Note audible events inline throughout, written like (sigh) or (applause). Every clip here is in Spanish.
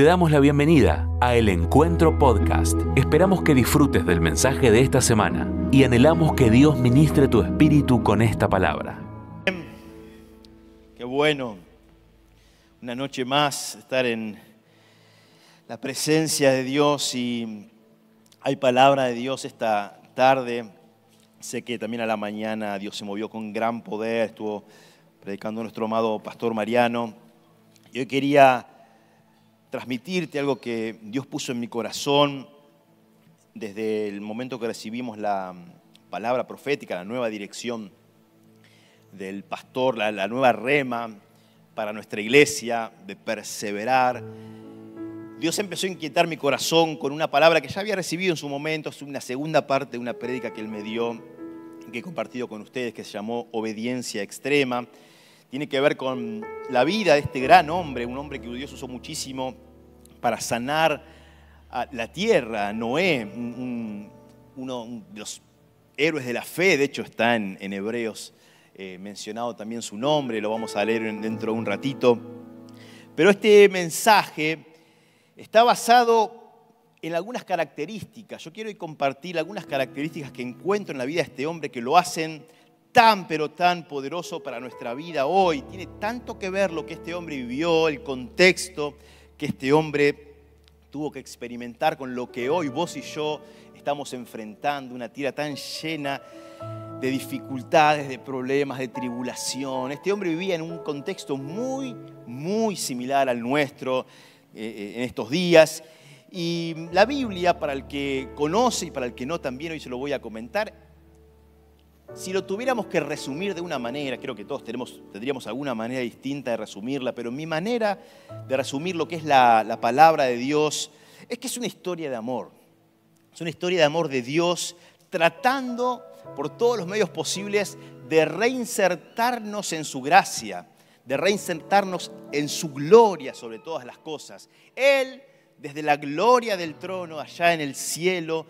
Te damos la bienvenida a El Encuentro Podcast. Esperamos que disfrutes del mensaje de esta semana y anhelamos que Dios ministre tu espíritu con esta palabra. Qué bueno, una noche más estar en la presencia de Dios y hay palabra de Dios esta tarde. Sé que también a la mañana Dios se movió con gran poder, estuvo predicando nuestro amado pastor Mariano. Yo quería transmitirte algo que Dios puso en mi corazón desde el momento que recibimos la palabra profética, la nueva dirección del pastor, la, nueva rema para nuestra iglesia, de perseverar. Dios empezó a inquietar mi corazón con una palabra que ya había recibido en su momento, es una segunda parte de una prédica que Él me dio, que he compartido con ustedes, que se llamó Obediencia Extrema tiene que ver con la vida de este gran hombre, un hombre que Dios usó muchísimo para sanar la tierra, Noé, uno de los héroes de la fe, de hecho está en, Hebreos eh, mencionado también su nombre, lo vamos a leer dentro de un ratito. Pero este mensaje está basado en algunas características. Yo quiero compartir algunas características que encuentro en la vida de este hombre que lo hacen tan, pero tan poderoso para nuestra vida hoy. Tiene tanto que ver lo que este hombre vivió, el contexto que este hombre tuvo que experimentar con lo que hoy vos y yo estamos enfrentando, una tierra tan llena de dificultades, de problemas, de tribulación. Este hombre vivía en un contexto muy, muy similar al nuestro eh, eh, en estos días. Y la Biblia, para el que conoce y para el que no también, hoy se lo voy a comentar, si lo tuviéramos que resumir de una manera, creo que todos tenemos, tendríamos alguna manera distinta de resumirla, pero mi manera de resumir lo que es la, la palabra de Dios es que es una historia de amor. Es una historia de amor de Dios tratando por todos los medios posibles de reinsertarnos en su gracia, de reinsertarnos en su gloria sobre todas las cosas. Él, desde la gloria del trono allá en el cielo,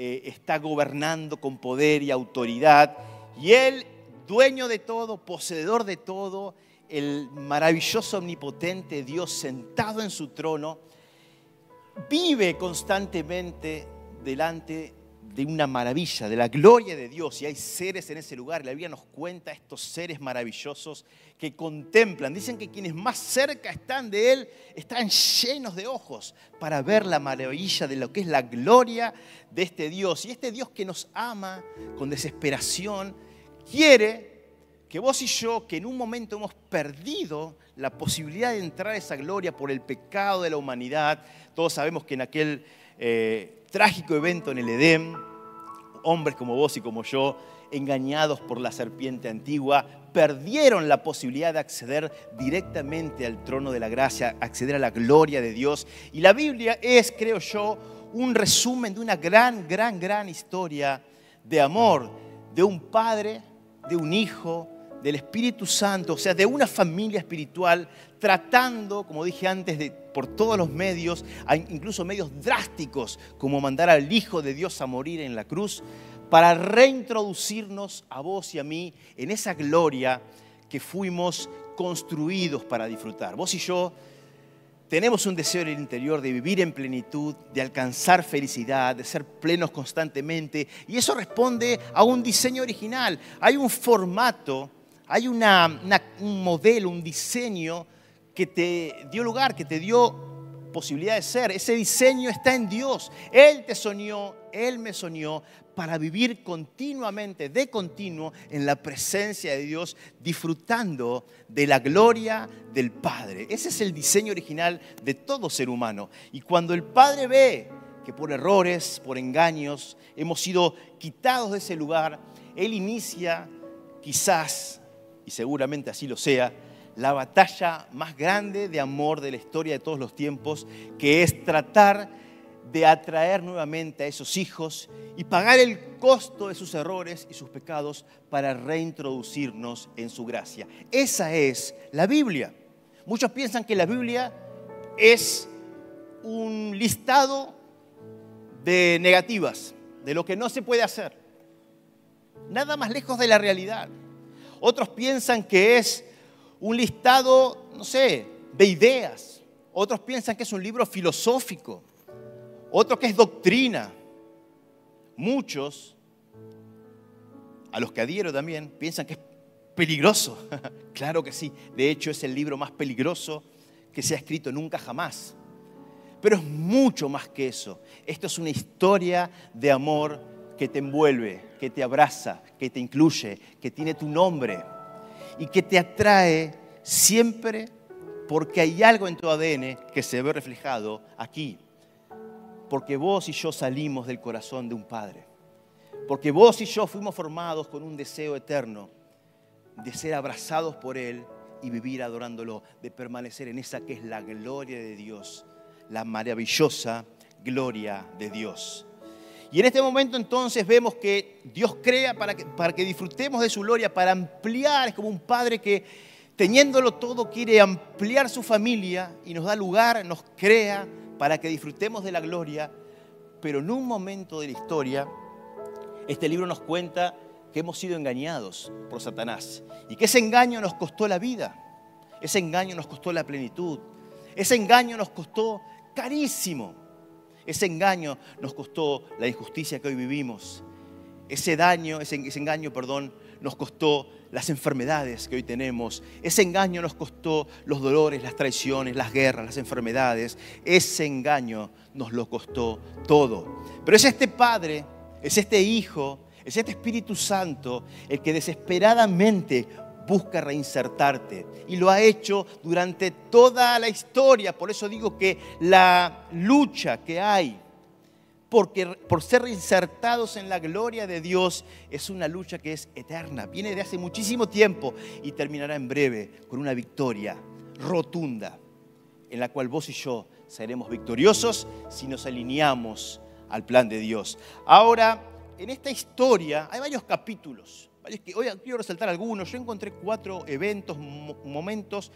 eh, está gobernando con poder y autoridad. Y Él, dueño de todo, poseedor de todo, el maravilloso, omnipotente Dios sentado en su trono, vive constantemente delante de una maravilla, de la gloria de Dios. Y hay seres en ese lugar. La Biblia nos cuenta estos seres maravillosos que contemplan. Dicen que quienes más cerca están de Él están llenos de ojos para ver la maravilla de lo que es la gloria de este Dios. Y este Dios que nos ama con desesperación, quiere que vos y yo, que en un momento hemos perdido la posibilidad de entrar a esa gloria por el pecado de la humanidad, todos sabemos que en aquel eh, trágico evento en el Edén, hombres como vos y como yo, engañados por la serpiente antigua, perdieron la posibilidad de acceder directamente al trono de la gracia, acceder a la gloria de Dios. Y la Biblia es, creo yo, un resumen de una gran, gran, gran historia de amor de un padre, de un hijo, del Espíritu Santo, o sea, de una familia espiritual, tratando, como dije antes, por todos los medios, incluso medios drásticos, como mandar al Hijo de Dios a morir en la cruz, para reintroducirnos a vos y a mí en esa gloria que fuimos construidos para disfrutar. Vos y yo tenemos un deseo en el interior de vivir en plenitud, de alcanzar felicidad, de ser plenos constantemente, y eso responde a un diseño original. Hay un formato, hay un modelo, un diseño que te dio lugar, que te dio posibilidad de ser. Ese diseño está en Dios. Él te soñó, Él me soñó para vivir continuamente, de continuo, en la presencia de Dios, disfrutando de la gloria del Padre. Ese es el diseño original de todo ser humano. Y cuando el Padre ve que por errores, por engaños, hemos sido quitados de ese lugar, Él inicia, quizás, y seguramente así lo sea, la batalla más grande de amor de la historia de todos los tiempos, que es tratar de atraer nuevamente a esos hijos y pagar el costo de sus errores y sus pecados para reintroducirnos en su gracia. Esa es la Biblia. Muchos piensan que la Biblia es un listado de negativas, de lo que no se puede hacer. Nada más lejos de la realidad. Otros piensan que es un listado, no sé, de ideas otros piensan que es un libro filosófico, otros que es doctrina. Muchos, a los que adhiero también, piensan que es peligroso. (laughs) claro que sí, de hecho es el libro más peligroso que se ha escrito nunca jamás. Pero es mucho más que eso. Esto es una historia de amor que te envuelve, que te abraza, que te incluye, que tiene tu nombre y que te atrae siempre porque hay algo en tu ADN que se ve reflejado aquí. Porque vos y yo salimos del corazón de un Padre. Porque vos y yo fuimos formados con un deseo eterno de ser abrazados por Él y vivir adorándolo, de permanecer en esa que es la gloria de Dios, la maravillosa gloria de Dios. Y en este momento entonces vemos que Dios crea para que, para que disfrutemos de su gloria, para ampliar, es como un padre que teniéndolo todo quiere ampliar su familia y nos da lugar, nos crea para que disfrutemos de la gloria, pero en un momento de la historia, este libro nos cuenta que hemos sido engañados por Satanás y que ese engaño nos costó la vida, ese engaño nos costó la plenitud, ese engaño nos costó carísimo. Ese engaño nos costó la injusticia que hoy vivimos. Ese daño, ese, engaño, perdón, nos costó las enfermedades que hoy tenemos. Ese engaño nos costó los dolores, las traiciones, las guerras, las enfermedades. Ese engaño nos lo costó todo. Pero es este Padre, es este Hijo, es este Espíritu Santo el que desesperadamente busca reinsertarte. Y lo ha hecho durante toda la historia. Por eso digo que la lucha que hay porque, por ser reinsertados en la gloria de Dios es una lucha que es eterna. Viene de hace muchísimo tiempo y terminará en breve con una victoria rotunda en la cual vos y yo seremos victoriosos si nos alineamos al plan de Dios. Ahora, en esta historia hay varios capítulos hoy quiero resaltar algunos. Yo encontré cuatro eventos, momentos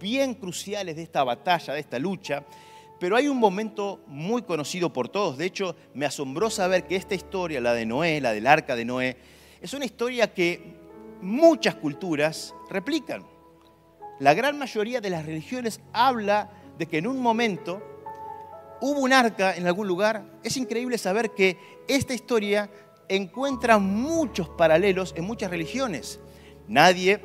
bien cruciales de esta batalla, de esta lucha. Pero hay un momento muy conocido por todos. De hecho, me asombró saber que esta historia, la de Noé, la del arca de Noé, es una historia que muchas culturas replican. La gran mayoría de las religiones habla de que en un momento hubo un arca en algún lugar. Es increíble saber que esta historia encuentra muchos paralelos en muchas religiones. Nadie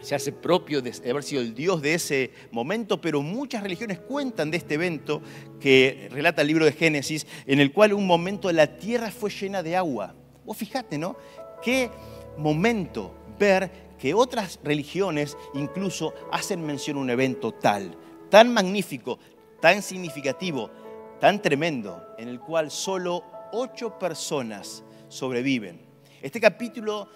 se hace propio de haber sido el Dios de ese momento, pero muchas religiones cuentan de este evento que relata el libro de Génesis, en el cual un momento la tierra fue llena de agua. Vos fijate, ¿no? Qué momento ver que otras religiones incluso hacen mención a un evento tal, tan magnífico, tan significativo, tan tremendo, en el cual solo ocho personas sobreviven. Este capítulo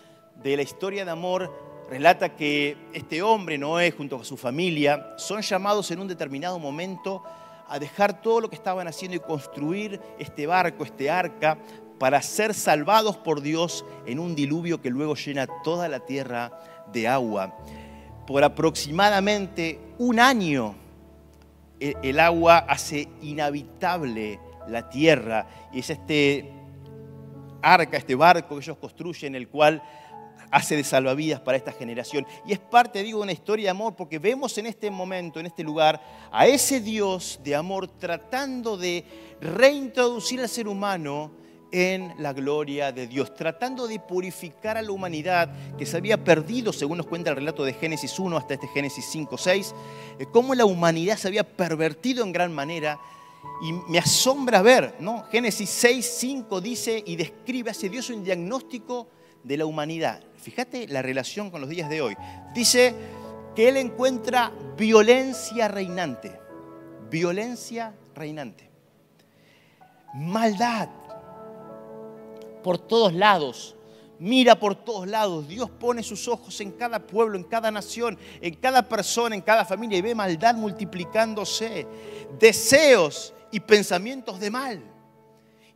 de la historia de amor relata que este hombre, Noé, junto a su familia, son llamados en un determinado momento a dejar todo lo que estaban haciendo y construir este barco, este arca, para ser salvados por Dios en un diluvio que luego llena toda la tierra de agua. Por aproximadamente un año e, el agua hace inhabitable la tierra y es este arca, este barco que ellos construyen, el cual hace de salvavidas para esta generación. Y es parte, digo, de una historia de amor, porque vemos en este momento, en este lugar, a ese Dios de amor tratando de reintroducir al ser humano en la gloria de Dios, tratando de purificar a la humanidad que se había perdido, según nos cuenta el relato de Génesis 1 hasta este Génesis 5, 6, eh, cómo la humanidad se había pervertido en gran manera y me asombra ver, ¿no? Génesis 6, 5 dice y describe, hace Dios un diagnóstico de la humanidad. Fíjate la relación con los días de hoy. Dice que Él encuentra violencia reinante. Violencia reinante. Maldad por todos lados. Mira por todos lados. Dios pone sus ojos en cada pueblo, en cada nación, en cada persona, en cada familia y ve maldad multiplicándose. Deseos y pensamientos de mal.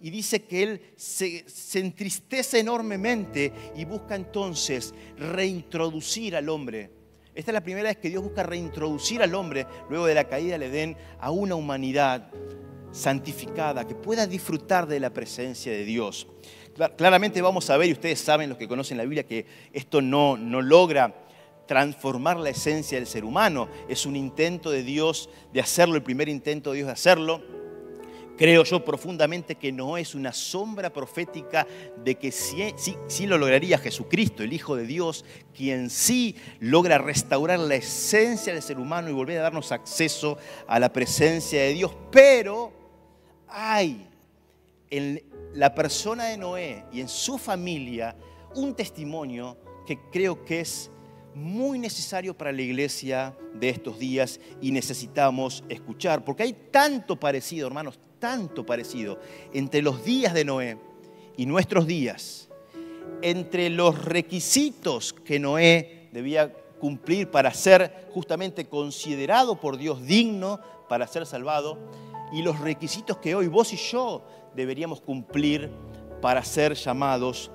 Y dice que él se, entristece enormemente y busca entonces reintroducir al hombre. Esta es la primera vez que Dios busca reintroducir al hombre luego de la caída del Edén a una humanidad santificada que pueda disfrutar de la presencia de Dios. Claramente vamos a ver, y ustedes saben, los que conocen la Biblia, que esto no, no logra transformar la esencia del ser humano. Es un intento de Dios de hacerlo, el primer intento de Dios de hacerlo. Creo yo profundamente que no es una sombra profética de que sí, sí, lo lograría Jesucristo, el Hijo de Dios, quien sí logra restaurar la esencia del ser humano y volver a darnos acceso a la presencia de Dios. Pero hay en la persona de Noé y en su familia un testimonio que creo que es muy necesario para la iglesia de estos días y necesitamos escuchar, porque hay tanto parecido, hermanos, tanto parecido entre los días de Noé y nuestros días, entre los requisitos que Noé debía cumplir para ser justamente considerado por Dios digno para ser salvado y los requisitos que hoy vos y yo deberíamos cumplir para ser llamados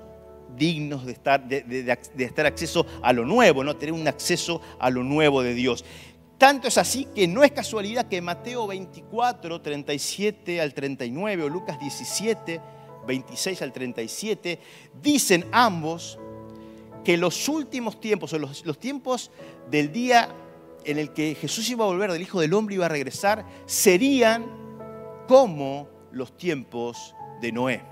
dignos de estar, de, estar acceso a lo nuevo, ¿no? tener un acceso a lo nuevo de Dios. Tanto es así que no es casualidad que Mateo 24, 37 al 39 o Lucas 17, 26 al 37, dicen ambos que los últimos tiempos, o los, los tiempos del día en el que Jesús iba a volver, del Hijo del Hombre iba a regresar, serían como los tiempos de Noé.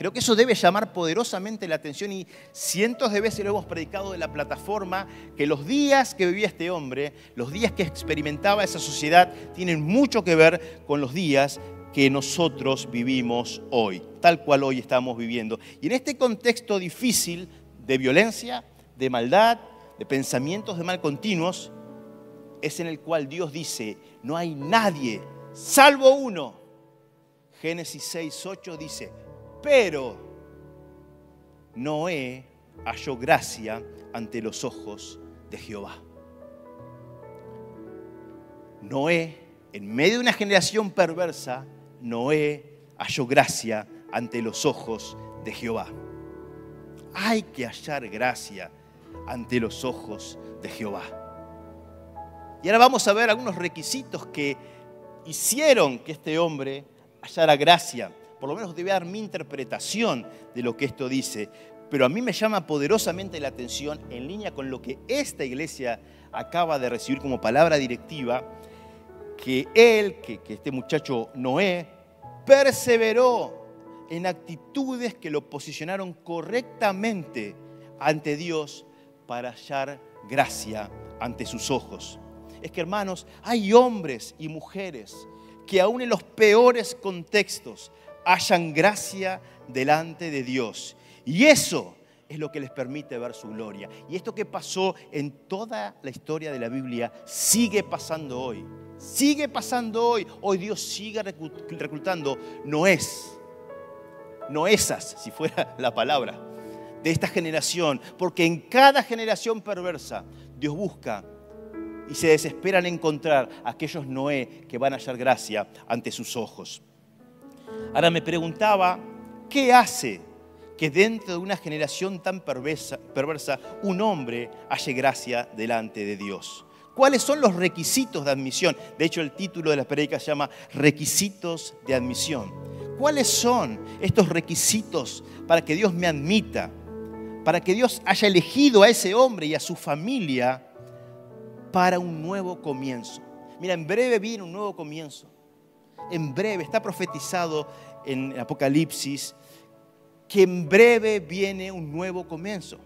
Creo que eso debe llamar poderosamente la atención y cientos de veces lo hemos predicado de la plataforma, que los días que vivía este hombre, los días que experimentaba esa sociedad, tienen mucho que ver con los días que nosotros vivimos hoy, tal cual hoy estamos viviendo. Y en este contexto difícil de violencia, de maldad, de pensamientos de mal continuos, es en el cual Dios dice, no hay nadie, salvo uno. Génesis 6, 8 dice, pero Noé halló gracia ante los ojos de Jehová. Noé, en medio de una generación perversa, Noé halló gracia ante los ojos de Jehová. Hay que hallar gracia ante los ojos de Jehová. Y ahora vamos a ver algunos requisitos que hicieron que este hombre hallara gracia por lo menos debe dar mi interpretación de lo que esto dice, pero a mí me llama poderosamente la atención en línea con lo que esta iglesia acaba de recibir como palabra directiva, que él, que, este muchacho Noé, perseveró en actitudes que lo posicionaron correctamente ante Dios para hallar gracia ante sus ojos. Es que hermanos, hay hombres y mujeres que aún en los peores contextos hayan gracia delante de Dios. Y eso es lo que les permite ver su gloria. Y esto que pasó en toda la historia de la Biblia sigue pasando hoy. Sigue pasando hoy. Hoy Dios sigue reclutando noés, noesas, si fuera (laughs) la palabra, de esta generación. Porque en cada generación perversa Dios busca y se desesperan en encontrar a aquellos Noé que van a hallar gracia ante sus ojos. Ahora me preguntaba, ¿qué hace que dentro de una generación tan perversa, un hombre halle gracia delante de Dios? ¿Cuáles son los requisitos de admisión? De hecho, el título de la predica se llama Requisitos de admisión. ¿Cuáles son estos requisitos para que Dios me admita? Para que Dios haya elegido a ese hombre y a su familia para un nuevo comienzo. Mira, en breve viene un nuevo comienzo en breve, está profetizado en Apocalipsis, que en breve viene un nuevo comienzo.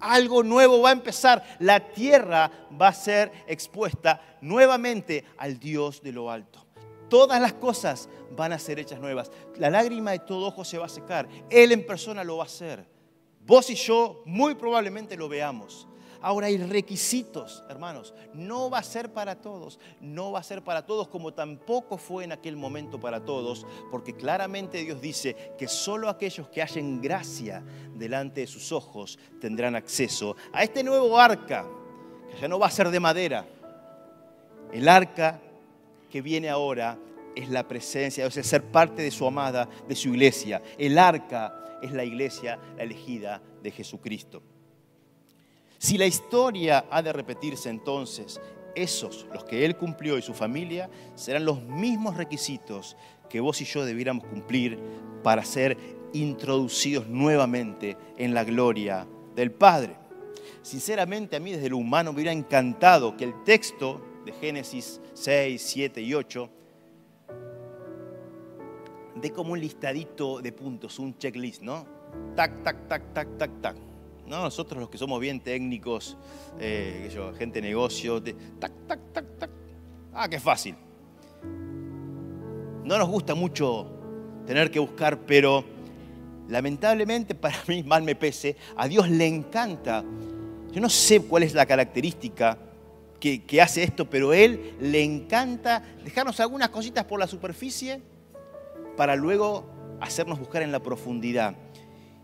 Algo nuevo va a empezar. La tierra va a ser expuesta nuevamente al Dios de lo alto. Todas las cosas van a ser hechas nuevas. La lágrima de todo ojo se va a secar. Él en persona lo va a hacer. Vos y yo muy probablemente lo veamos. Ahora hay requisitos, hermanos. No va a ser para todos, no va a ser para todos como tampoco fue en aquel momento para todos, porque claramente Dios dice que solo aquellos que hallen gracia delante de sus ojos tendrán acceso a este nuevo arca, que ya no va a ser de madera. El arca que viene ahora es la presencia, es ser parte de su amada, de su iglesia. El arca es la iglesia, la elegida de Jesucristo. Si la historia ha de repetirse entonces, esos, los que él cumplió y su familia, serán los mismos requisitos que vos y yo debiéramos cumplir para ser introducidos nuevamente en la gloria del Padre. sinceramente a mí desde lo humano me hubiera encantado que el texto de Génesis 6, 7 y 8 dé como un listadito de puntos, un checklist, ¿no? Tac, tac, tac, tac, tac, tac. ¿No? Nosotros los que somos bien técnicos, eh, gente de negocio, tac, tac, tac, tac. Ah, qué fácil. No nos gusta mucho tener que buscar, pero lamentablemente para (laughs) mí, mal me pese, a Dios le encanta. Yo no sé cuál es la característica que hace esto, pero Él le encanta dejarnos algunas cositas por la superficie para luego hacernos buscar en la profundidad.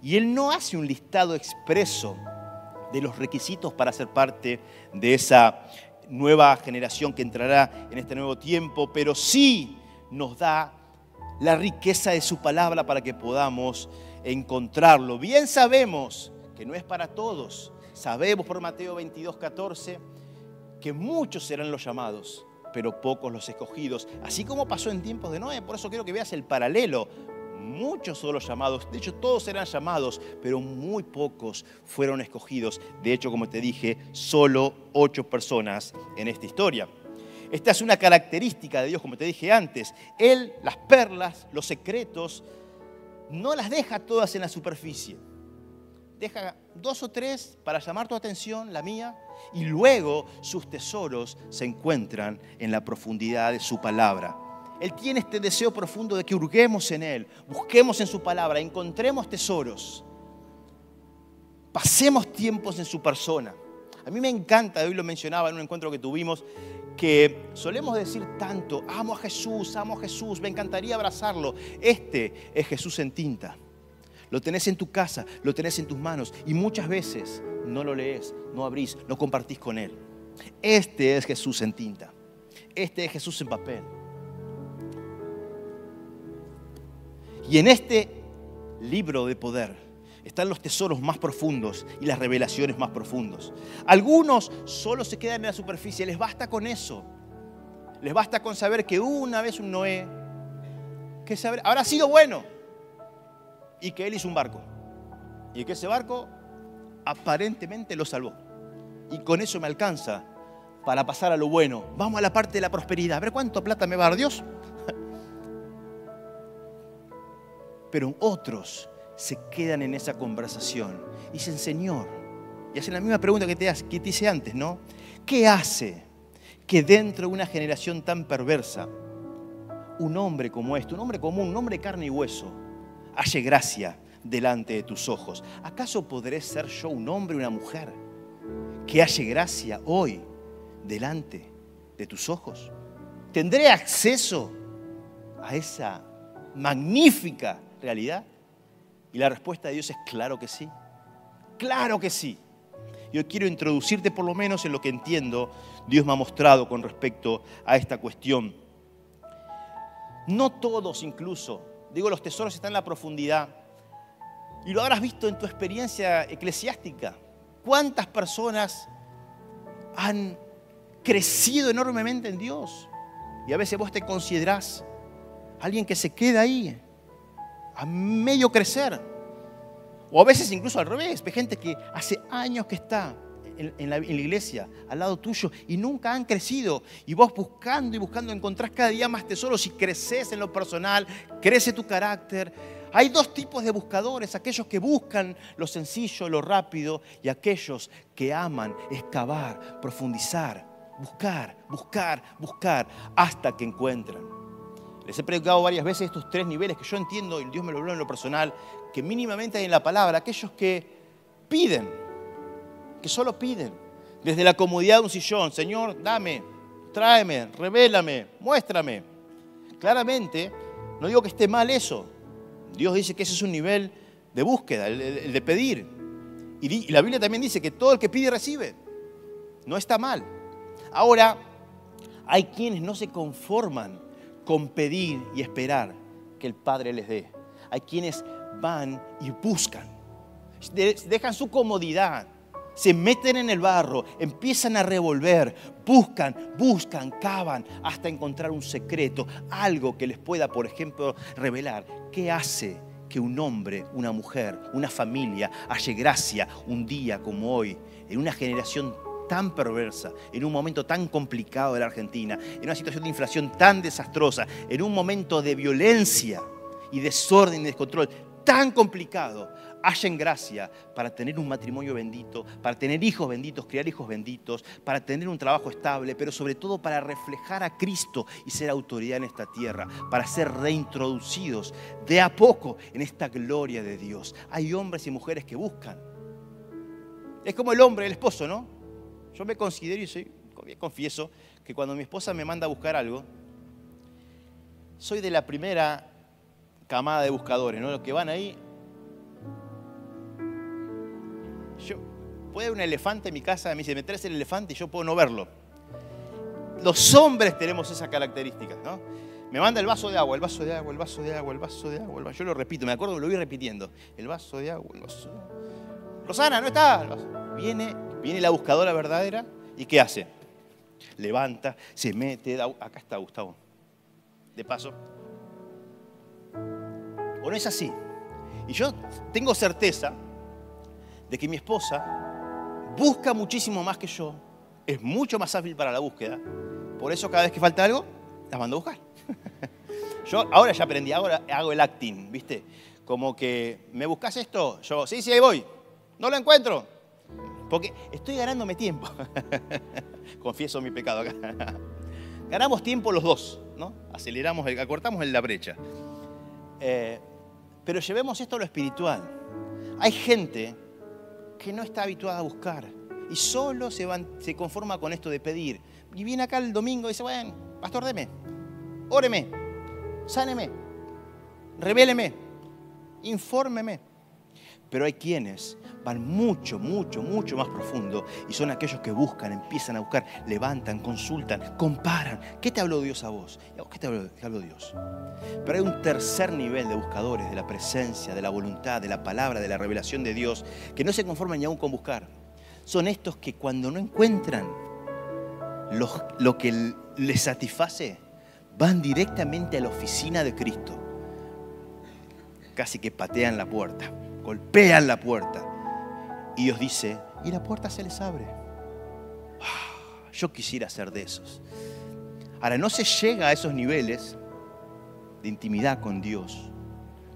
Y Él no hace un listado expreso de los requisitos para ser parte de esa nueva generación que entrará en este nuevo tiempo, pero sí nos da la riqueza de su palabra para que podamos encontrarlo. Bien sabemos que no es para todos. Sabemos por Mateo 22, 14 que muchos serán los llamados, pero pocos los escogidos. Así como pasó en tiempos de Noé. Por eso quiero que veas el paralelo. Muchos son los llamados. De hecho, todos serán llamados, pero muy pocos fueron escogidos. De hecho, como te dije, solo ocho personas en esta historia. Esta es una característica de Dios, como te dije antes. Él, las perlas, los secretos, no las deja todas en la superficie. Deja dos o tres para llamar tu atención, la mía, y luego sus tesoros se encuentran en la profundidad de su palabra. Él tiene este deseo profundo de que hurguemos en Él, busquemos en su palabra, encontremos tesoros, pasemos tiempos en su persona. A mí me encanta, hoy lo mencionaba en un encuentro que tuvimos, que solemos decir tanto, amo a Jesús, amo a Jesús, me encantaría abrazarlo. Este es Jesús en tinta. Lo tenés en tu casa, lo tenés en tus manos y muchas veces no lo lees, no abrís, no compartís con Él. Este es Jesús en tinta. Este es Jesús en papel. Y en este libro de poder están los tesoros más profundos y las revelaciones más profundos. Algunos solo se quedan en la superficie, les basta con eso. Les basta con saber que una vez un Noé, que habrá sido bueno y que él hizo un barco. Y que ese barco aparentemente lo salvó. Y con eso me alcanza para pasar a lo bueno. Vamos a la parte de la prosperidad. A ver cuánto plata me va a dar Dios. Pero otros se quedan en esa conversación. Y dicen, Señor, y hacen la misma pregunta que te, que te hice antes, ¿no? ¿Qué hace que dentro de una generación tan perversa, un hombre como este, un hombre común, un hombre de carne y hueso, halle gracia delante de tus ojos? ¿Acaso podré ser yo un hombre, una mujer, que halle gracia hoy delante de tus ojos? ¿Tendré acceso a esa magnífica realidad? Y la respuesta de Dios es claro que sí. Claro que sí. Yo quiero introducirte por lo menos en lo que entiendo Dios me ha mostrado con respecto a esta cuestión. No todos incluso, digo, los tesoros están en la profundidad. Y lo habrás visto en tu experiencia eclesiástica. ¿Cuántas personas han crecido enormemente en Dios? Y a veces vos te considerás alguien que se queda ahí, a medio crecer. O a veces incluso al revés, ve gente que hace años que está en, la, iglesia, al lado tuyo, y nunca han crecido. Y vos buscando y buscando encontrás cada día más tesoros y creces en lo personal, crece tu carácter. Hay dos tipos de buscadores, aquellos que buscan lo sencillo, lo rápido, y aquellos que aman excavar, profundizar, buscar, buscar, buscar, hasta que encuentran. Les he predicado varias veces estos tres niveles que yo entiendo, y Dios me lo habló en lo personal, que mínimamente hay en la palabra, aquellos que piden, que solo piden, desde la comodidad de un sillón, Señor, dame, tráeme, revélame, muéstrame. Claramente, no digo que esté mal eso. Dios dice que ese es un nivel de búsqueda, el, de pedir. Y, y la Biblia también dice que todo el que pide recibe. No está mal. Ahora, hay quienes no se conforman con pedir y esperar que el Padre les dé. Hay quienes van y buscan, dejan su comodidad, se meten en el barro, empiezan a revolver, buscan, buscan, cavan hasta encontrar un secreto, algo que les pueda, por ejemplo, revelar qué hace que un hombre, una mujer, una familia halle gracia un día como hoy en una generación tan perversa, en un momento tan complicado de la Argentina, en una situación de inflación tan desastrosa, en un momento de violencia y desorden y descontrol tan complicado, hallen gracia para tener un matrimonio bendito, para tener hijos benditos, criar hijos benditos, para tener un trabajo estable, pero sobre todo para reflejar a Cristo y ser autoridad en esta tierra, para ser reintroducidos de a poco en esta gloria de Dios. Hay hombres y mujeres que buscan. Es como el hombre, el esposo, ¿no? Yo me considero y soy, confieso que cuando mi esposa me manda a buscar algo, soy de la primera camada de buscadores, ¿no? Los que van ahí. Yo, puede un elefante en mi casa, me dice, me traes el elefante y yo puedo no verlo. Los hombres tenemos esa característica, ¿no? Me manda el vaso de agua, el vaso de agua, el vaso de agua, el vaso de agua. Yo lo repito, me acuerdo, lo voy repitiendo. El vaso de agua, el vaso. Rosana, no está. Viene, viene la buscadora verdadera y ¿qué hace? Levanta, se mete, acá está Gustavo. De paso, ¿O no es así? Y yo tengo certeza de que mi esposa busca muchísimo más que yo, es mucho más hábil para la búsqueda. Por eso cada vez que falta algo, la mando a buscar. (laughs) Yo ahora ya aprendí, ahora hago el acting, ¿viste? Como que, ¿me buscas esto? Yo, sí, sí, ahí voy. No lo encuentro. Porque estoy ganándome tiempo. (laughs) Confieso mi pecado acá. (laughs) Ganamos tiempo los dos, ¿no? Aceleramos, acortamos en la brecha. Eh, pero llevemos esto a lo espiritual. Hay gente que no está habituada a buscar y solo se, se conforma con esto de pedir. Y viene acá el domingo y dice, bueno, pastor, deme, óreme, sáneme, revéleme, infórmeme. Pero hay quienes van mucho, mucho, mucho más profundo y son aquellos que buscan, empiezan a buscar, levantan, consultan, comparan. ¿Qué te habló Dios a vos? ¿Qué te habló, te habló Dios? Pero hay un tercer nivel de buscadores de la presencia, de la voluntad, de la palabra, de la revelación de Dios, que no se conforman ni aún con buscar. Son estos que cuando no encuentran lo, lo que les satisface, van directamente a la oficina de Cristo. Casi que patean la puerta golpean la puerta. Y Dios dice, y la puerta se les abre. Ah, yo quisiera ser de esos. Ahora, no se llega a esos niveles de intimidad con Dios.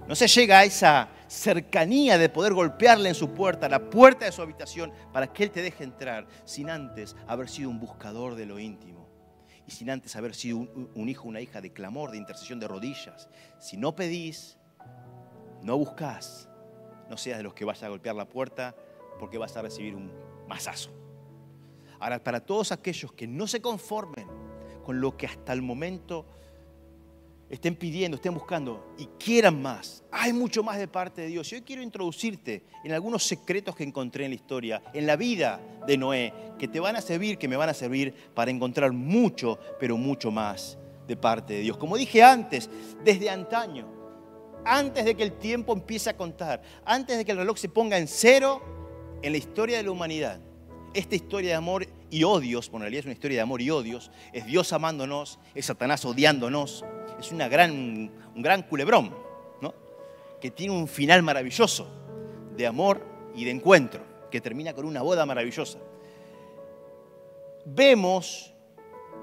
No se llega a esa cercanía de poder golpearle en su puerta, la puerta de su habitación, para que Él te deje entrar, sin antes haber sido un buscador de lo íntimo. Y sin antes haber sido un, un hijo, una hija de clamor, de intercesión de rodillas. Si no pedís, no buscás, no seas de los que vas a golpear la puerta porque vas a recibir un mazazo. Ahora, para todos aquellos que no se conformen con lo que hasta el momento estén pidiendo, estén buscando y quieran más, hay mucho más de parte de Dios. Y hoy quiero introducirte en algunos secretos que encontré en la historia, en la vida de Noé, que te van a servir, que me van a servir para encontrar mucho, pero mucho más de parte de Dios. Como dije antes, desde antaño, antes de que el tiempo empiece a contar, antes de que el reloj se ponga en cero en la historia de la humanidad. Esta historia de amor y odios, por en realidad es una historia de amor y odios, es Dios amándonos, es Satanás odiándonos, es una gran, un gran culebrón, ¿no? que tiene un final maravilloso de amor y de encuentro, que termina con una boda maravillosa. Vemos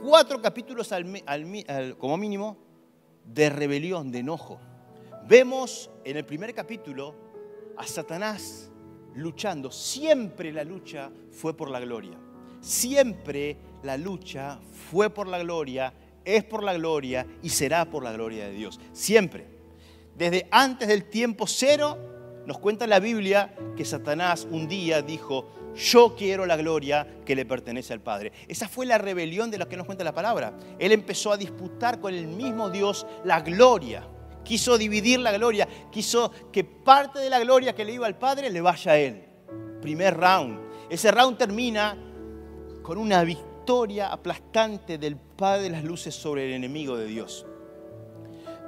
cuatro capítulos como mínimo de rebelión, de enojo Vemos en el primer capítulo a Satanás luchando. Siempre la lucha fue por la gloria. Siempre la lucha fue por la gloria, es por la gloria y será por la gloria de Dios. Siempre. Desde antes del tiempo cero nos cuenta la Biblia que Satanás un día dijo, yo quiero la gloria que le pertenece al Padre. Esa fue la rebelión de la que nos cuenta la palabra. Él empezó a disputar con el mismo Dios la gloria quiso dividir la gloria, quiso que parte de la gloria que le iba al Padre le vaya a Él. Primer round. Ese round termina con una victoria aplastante del Padre de las Luces sobre el enemigo de Dios.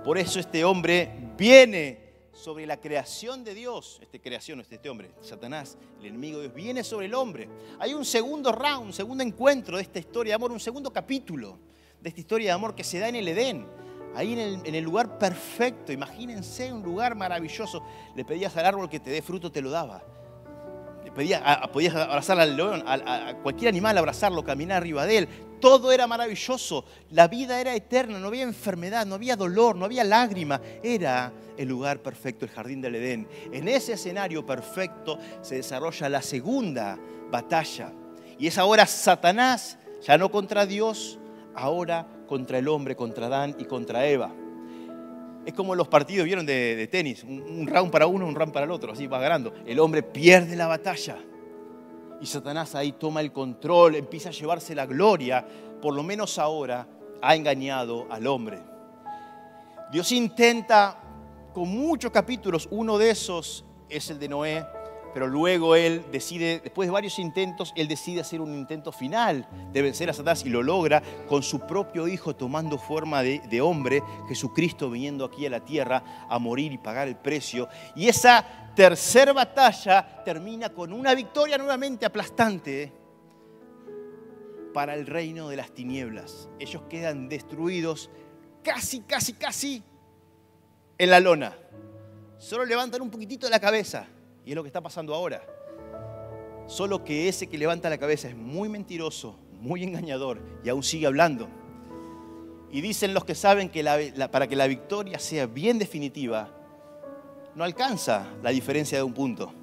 Por eso este hombre viene sobre la creación de Dios, este creación, este, este hombre, Satanás, el enemigo de Dios, viene sobre el hombre. Hay un segundo round, un segundo encuentro de esta historia de amor, un segundo capítulo de esta historia de amor que se da en el Edén ahí en el, lugar perfecto. Imagínense un lugar maravilloso. Le pedías al árbol que te dé fruto, te lo daba. podías, podías abrazar al león, a, a cualquier animal, abrazarlo, caminar arriba de él. Todo era maravilloso, la vida era eterna, no había enfermedad, no había dolor, no había lágrima. Era el lugar perfecto, el jardín del Edén. En ese escenario perfecto se desarrolla la segunda batalla. Y es ahora Satanás, ya no contra Dios, ahora contra el hombre, contra Adán y contra Eva. Es como los partidos, ¿vieron? De, tenis, un, round para uno, un round para el otro, así va ganando. El hombre pierde la batalla. Y Satanás ahí toma el control, empieza a llevarse la gloria, por lo menos ahora ha engañado al hombre. Dios intenta con muchos capítulos, uno de esos es el de Noé, pero luego él decide, después de varios intentos, él decide hacer un intento final de vencer a Satanás y lo logra con su propio hijo tomando forma de, de, hombre, Jesucristo viniendo aquí a la tierra a morir y pagar el precio. Y esa tercera batalla termina con una victoria nuevamente aplastante para el reino de las tinieblas. Ellos quedan destruidos casi, casi, casi en la lona. Solo levantan un poquitito la cabeza y es lo que está pasando ahora. Solo que ese que levanta la cabeza es muy mentiroso, muy engañador y aún sigue hablando. Y dicen los que saben que para que la victoria sea bien definitiva, no alcanza la diferencia de un punto.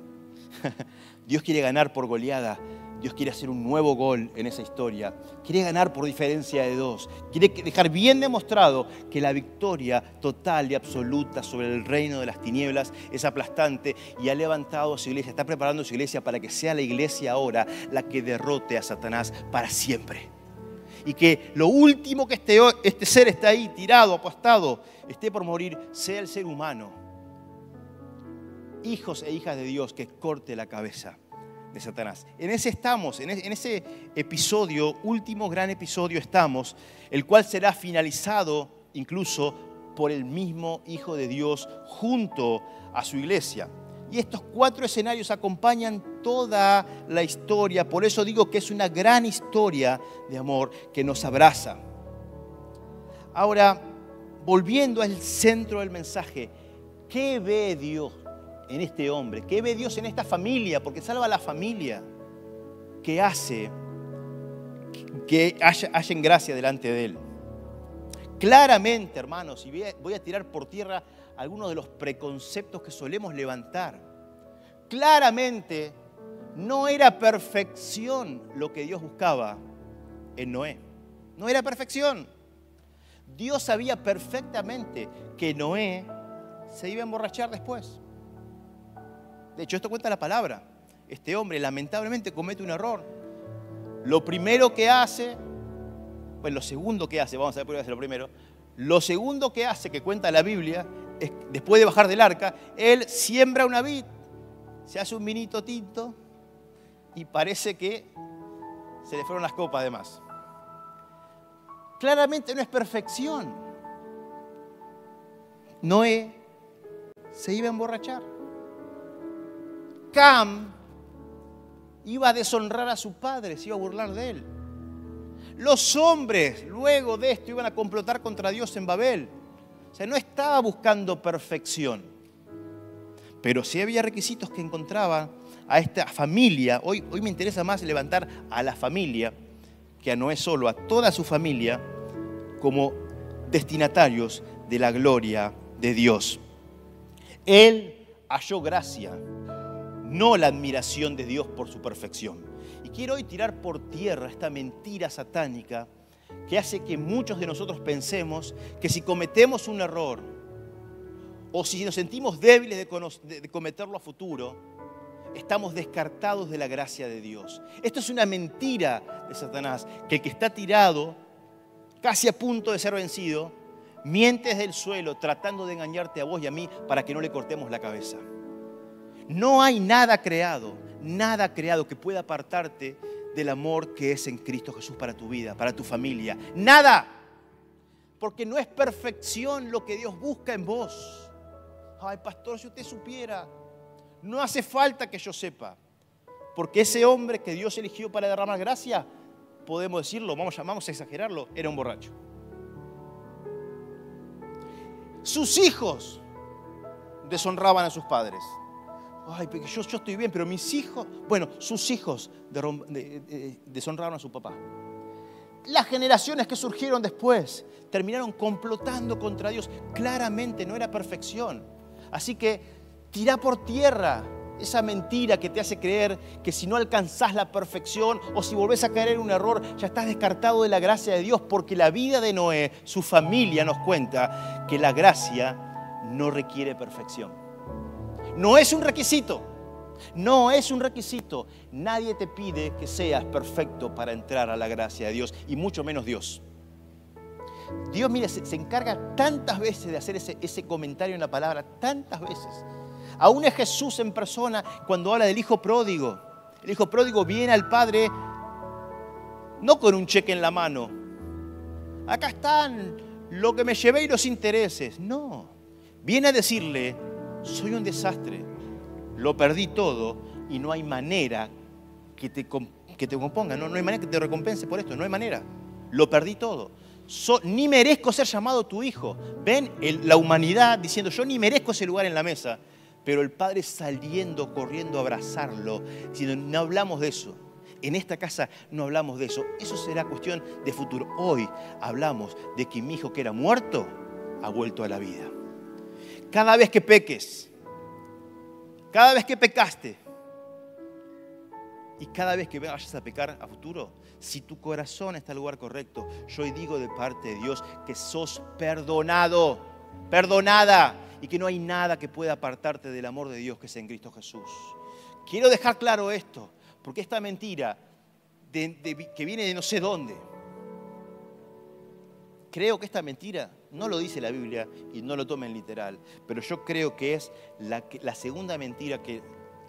(laughs) Dios quiere ganar por goleada, Dios quiere hacer un nuevo gol en esa historia. Quiere ganar por diferencia de dos. Quiere dejar bien demostrado que la victoria total y absoluta sobre el reino de las tinieblas es aplastante y ha levantado a su iglesia, está preparando a su iglesia para que sea la iglesia ahora la que derrote a Satanás para siempre. Y que lo último que este, este ser está ahí, tirado, apostado, esté por morir, sea el ser humano. Hijos e hijas de Dios que corte la cabeza de Satanás. En ese estamos, en ese episodio, último gran episodio estamos, el cual será finalizado incluso por el mismo Hijo de Dios junto a su iglesia. Y estos cuatro escenarios acompañan toda la historia, por eso digo que es una gran historia de amor que nos abraza. Ahora, volviendo al centro del mensaje, ¿qué ve Dios? En este hombre? ¿Qué ve Dios en esta familia? Porque salva a la familia. que hace que haya, gracia delante de Él? Claramente, hermanos, y voy a tirar por tierra algunos de los preconceptos que solemos levantar. Claramente, no era perfección lo que Dios buscaba en Noé. No era perfección. Dios sabía perfectamente que Noé se iba a emborrachar después. De hecho, esto cuenta la palabra. Este hombre lamentablemente comete un error. Lo primero que hace, pues lo segundo que hace, vamos a ver por qué hace lo primero, lo segundo que hace, que cuenta la Biblia, es después de bajar del arca, él siembra una vid, se hace un vinito tinto y parece que se le fueron las copas además. Claramente no es perfección. Noé se iba a emborrachar. Iba a deshonrar a su padre, se iba a burlar de él. Los hombres luego de esto iban a complotar contra Dios en Babel. O sea, no estaba buscando perfección. Pero sí había requisitos que encontraba a esta familia. Hoy, hoy me interesa más levantar a la familia que a Noé solo, a toda su familia, como destinatarios de la gloria de Dios. Él halló gracia no la admiración de Dios por su perfección. Y quiero hoy tirar por tierra esta mentira satánica que hace que muchos de nosotros pensemos que si cometemos un error o si nos sentimos débiles de, cometerlo a futuro, estamos descartados de la gracia de Dios. Esto es una mentira de Satanás, que el que está tirado, casi a punto de ser vencido, miente desde el suelo tratando de engañarte a vos y a mí para que no le cortemos la cabeza. No hay nada creado, nada creado que pueda apartarte del amor que es en Cristo Jesús para tu vida, para tu familia. Nada. Porque no es perfección lo que Dios busca en vos. Ay, pastor, si usted supiera, no hace falta que yo sepa. Porque ese hombre que Dios eligió para derramar gracia, podemos decirlo, vamos, vamos a exagerarlo, era un borracho. Sus hijos deshonraban a sus padres Ay, porque yo, yo estoy bien, pero mis hijos, bueno, sus hijos deshonraron a su papá. Las generaciones que surgieron después terminaron complotando contra Dios. Claramente no era perfección. Así que tira por tierra esa mentira que te hace creer que si no alcanzás la perfección o si volvés a caer en un error, ya estás descartado de la gracia de Dios, porque la vida de Noé, su familia nos cuenta que la gracia no requiere perfección. No es un requisito, no es un requisito. Nadie te pide que seas perfecto para entrar a la gracia de Dios, y mucho menos Dios. Dios, mire, se, encarga tantas veces de hacer ese, ese comentario en la palabra, tantas veces Aún es Jesús en persona cuando habla del hijo pródigo. El hijo pródigo viene al Padre no con un cheque en la mano. Acá están lo que me llevé y los intereses. No. Viene a decirle, soy un desastre. Lo perdí todo y no hay manera que te, que te componga. No, no hay manera que te recompense por esto. No hay manera. Lo perdí todo. ni merezco ser llamado tu hijo. Ven la humanidad diciendo, yo ni merezco ese lugar en la mesa pero el padre saliendo, corriendo a abrazarlo, diciendo, no hablamos de eso. En esta casa no hablamos de eso. Eso será cuestión de futuro. Hoy hablamos de que mi hijo que era muerto ha vuelto a la vida. Cada vez que peques, cada vez que pecaste y cada vez que vayas a pecar a futuro, si tu corazón está en el lugar correcto, yo hoy digo de parte de Dios que sos perdonado, perdonada y que no hay nada que pueda apartarte del amor de Dios que es en Cristo Jesús. Quiero dejar claro esto, porque esta mentira que viene de no sé dónde, creo que esta mentira no lo dice la Biblia y no lo tomen literal, pero yo creo que es la, segunda mentira que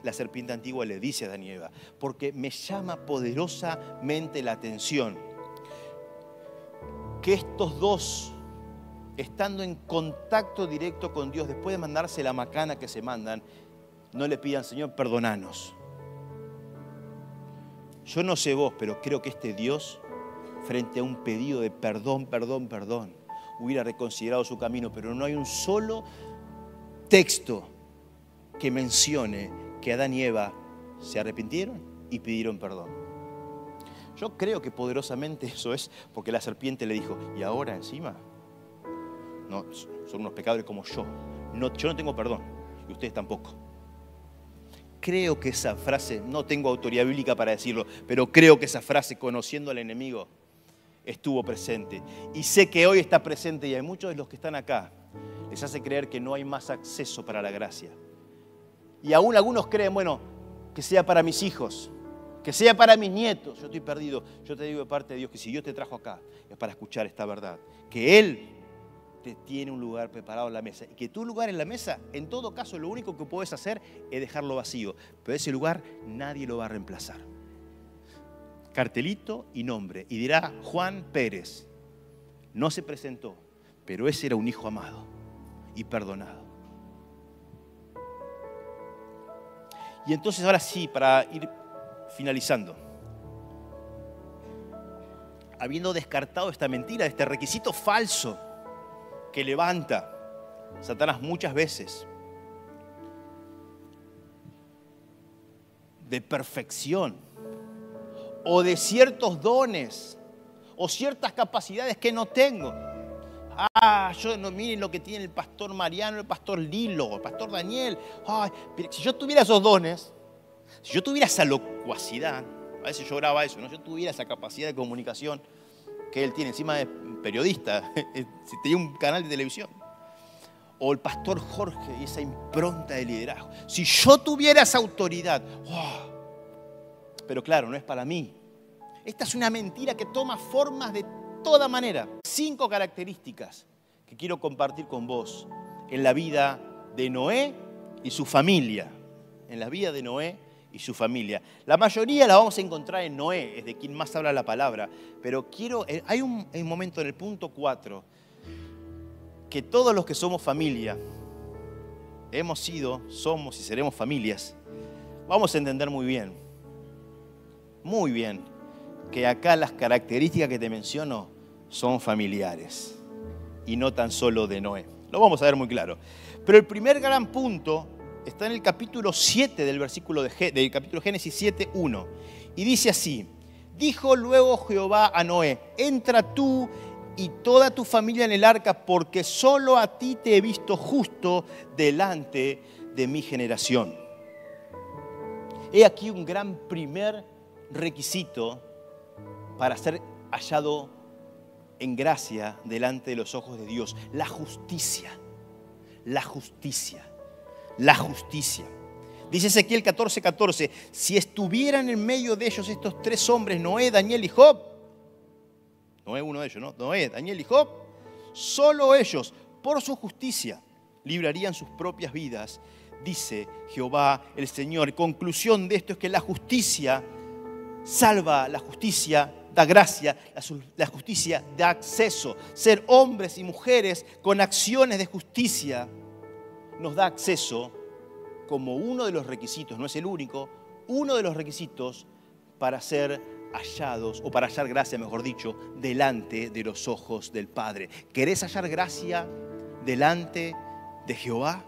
la serpiente antigua le dice a Daniela, porque me llama poderosamente la atención que estos dos estando en contacto directo con Dios, después de mandarse la macana que se mandan, no le pidan, Señor, perdonanos. Yo no sé vos, pero creo que este Dios, frente a un pedido de perdón, perdón, perdón, hubiera reconsiderado su camino, pero no hay un solo texto que mencione que Adán y Eva se arrepintieron y pidieron perdón. Yo creo que poderosamente (laughs) eso es porque la serpiente le dijo, ¿y ahora encima? No, son unos pecadores como yo. No, yo no tengo perdón y ustedes tampoco. Creo que esa frase, no tengo autoridad bíblica para decirlo, pero creo que esa frase, conociendo al enemigo, estuvo presente. Y sé que hoy está presente y hay muchos de los que están acá, les hace creer que no hay más acceso para la gracia. Y aún algunos creen, bueno, que sea para mis hijos, que sea para mis nietos. Yo estoy perdido. Yo te digo de parte de Dios que si Dios te trajo acá es para escuchar esta verdad. Que Él tiene un lugar preparado en la mesa. Y que tu lugar en la mesa, en todo caso, lo único que puedes hacer es dejarlo vacío. Pero ese lugar nadie lo va a reemplazar. Cartelito y nombre. Y dirá Juan Pérez. No se presentó, pero ese era un hijo amado y perdonado. Y entonces ahora sí, para ir finalizando, habiendo descartado esta mentira, este requisito falso, que levanta Satanás muchas veces de perfección o de ciertos dones o ciertas capacidades que no tengo. Ah, yo no miren lo que tiene el pastor Mariano, el pastor Lilo, el pastor Daniel. Ay, si yo tuviera esos dones, si yo tuviera esa locuacidad, a veces yo grababa eso, ¿no? yo tuviera esa capacidad de comunicación, que él tiene, encima de periodista, (laughs) si tenía un canal de televisión. O el pastor Jorge y esa impronta de liderazgo. Si yo tuviera esa autoridad, pero claro, no es para mí. Esta es una mentira que toma formas de toda manera. Cinco características que quiero compartir con vos en la vida de Noé y su familia. En la vida de Noé y su familia. La mayoría la vamos a encontrar en Noé, es de quien más habla la palabra. Pero quiero, eh, hay un, momento en el punto 4 que todos los que somos familia, hemos sido, somos y seremos familias, vamos a entender muy bien, muy bien, que acá las características que te menciono son familiares y no tan solo de Noé. Lo vamos a ver muy claro. Pero el primer gran punto está en el capítulo 7 del versículo de, del capítulo Génesis 7, 1. Y dice así, dijo luego Jehová a Noé, entra tú y toda tu familia en el arca, porque solo a ti te he visto justo delante de mi generación. He aquí un gran primer requisito para ser hallado en gracia delante de los ojos de Dios, la justicia, la justicia, la justicia. Dice Ezequiel 14:14, 14, si estuvieran en medio de ellos estos tres hombres, Noé, Daniel y Job, Noé uno de ellos, ¿no? Noé, Daniel y Job, solo ellos, por su justicia, librarían sus propias vidas, dice Jehová el Señor. Conclusión de esto es que la justicia salva, la justicia da gracia, la justicia da acceso. Ser hombres y mujeres con acciones de justicia nos da acceso como uno de los requisitos, no es el único, uno de los requisitos para ser hallados, o para hallar gracia, mejor dicho, delante de los ojos del Padre. ¿Querés hallar gracia delante de Jehová?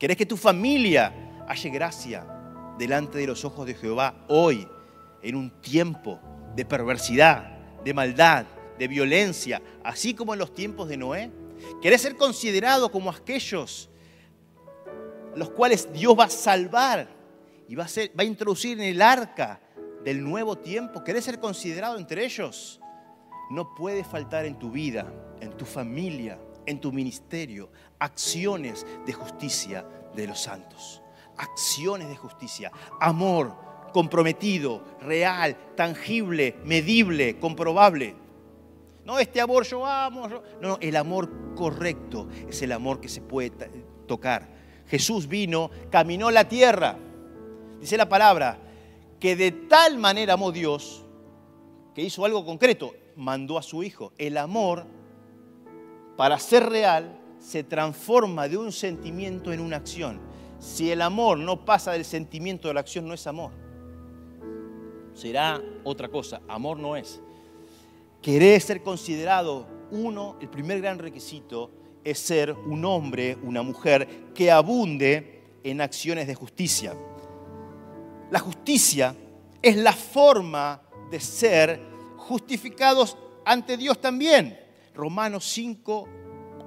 ¿Querés que tu familia halle gracia delante de los ojos de Jehová hoy, en un tiempo de perversidad, de maldad, de violencia, así como en los tiempos de Noé? ¿Querés ser considerado como aquellos los cuales Dios va a salvar y va a, ser, va a introducir en el arca del nuevo tiempo? ¿Querés ser considerado entre ellos? No puede faltar en tu vida, en tu familia, en tu ministerio, acciones de justicia de los santos. Acciones de justicia, amor, comprometido, real, tangible, medible, comprobable. No este amor yo amo, no, no, el amor correcto es el amor que se puede tocar. Jesús vino, caminó la tierra, dice la palabra, que de tal manera amó Dios que hizo algo concreto, mandó a su Hijo. El amor, para ser real, se transforma de un sentimiento en una acción. Si el amor no pasa del sentimiento de la acción, no es amor será otra cosa. Amor no es. Querer ser considerado uno, el primer gran requisito es ser un hombre, una mujer que abunde en acciones de justicia. La justicia es la forma de ser justificados ante Dios también. Romanos 5,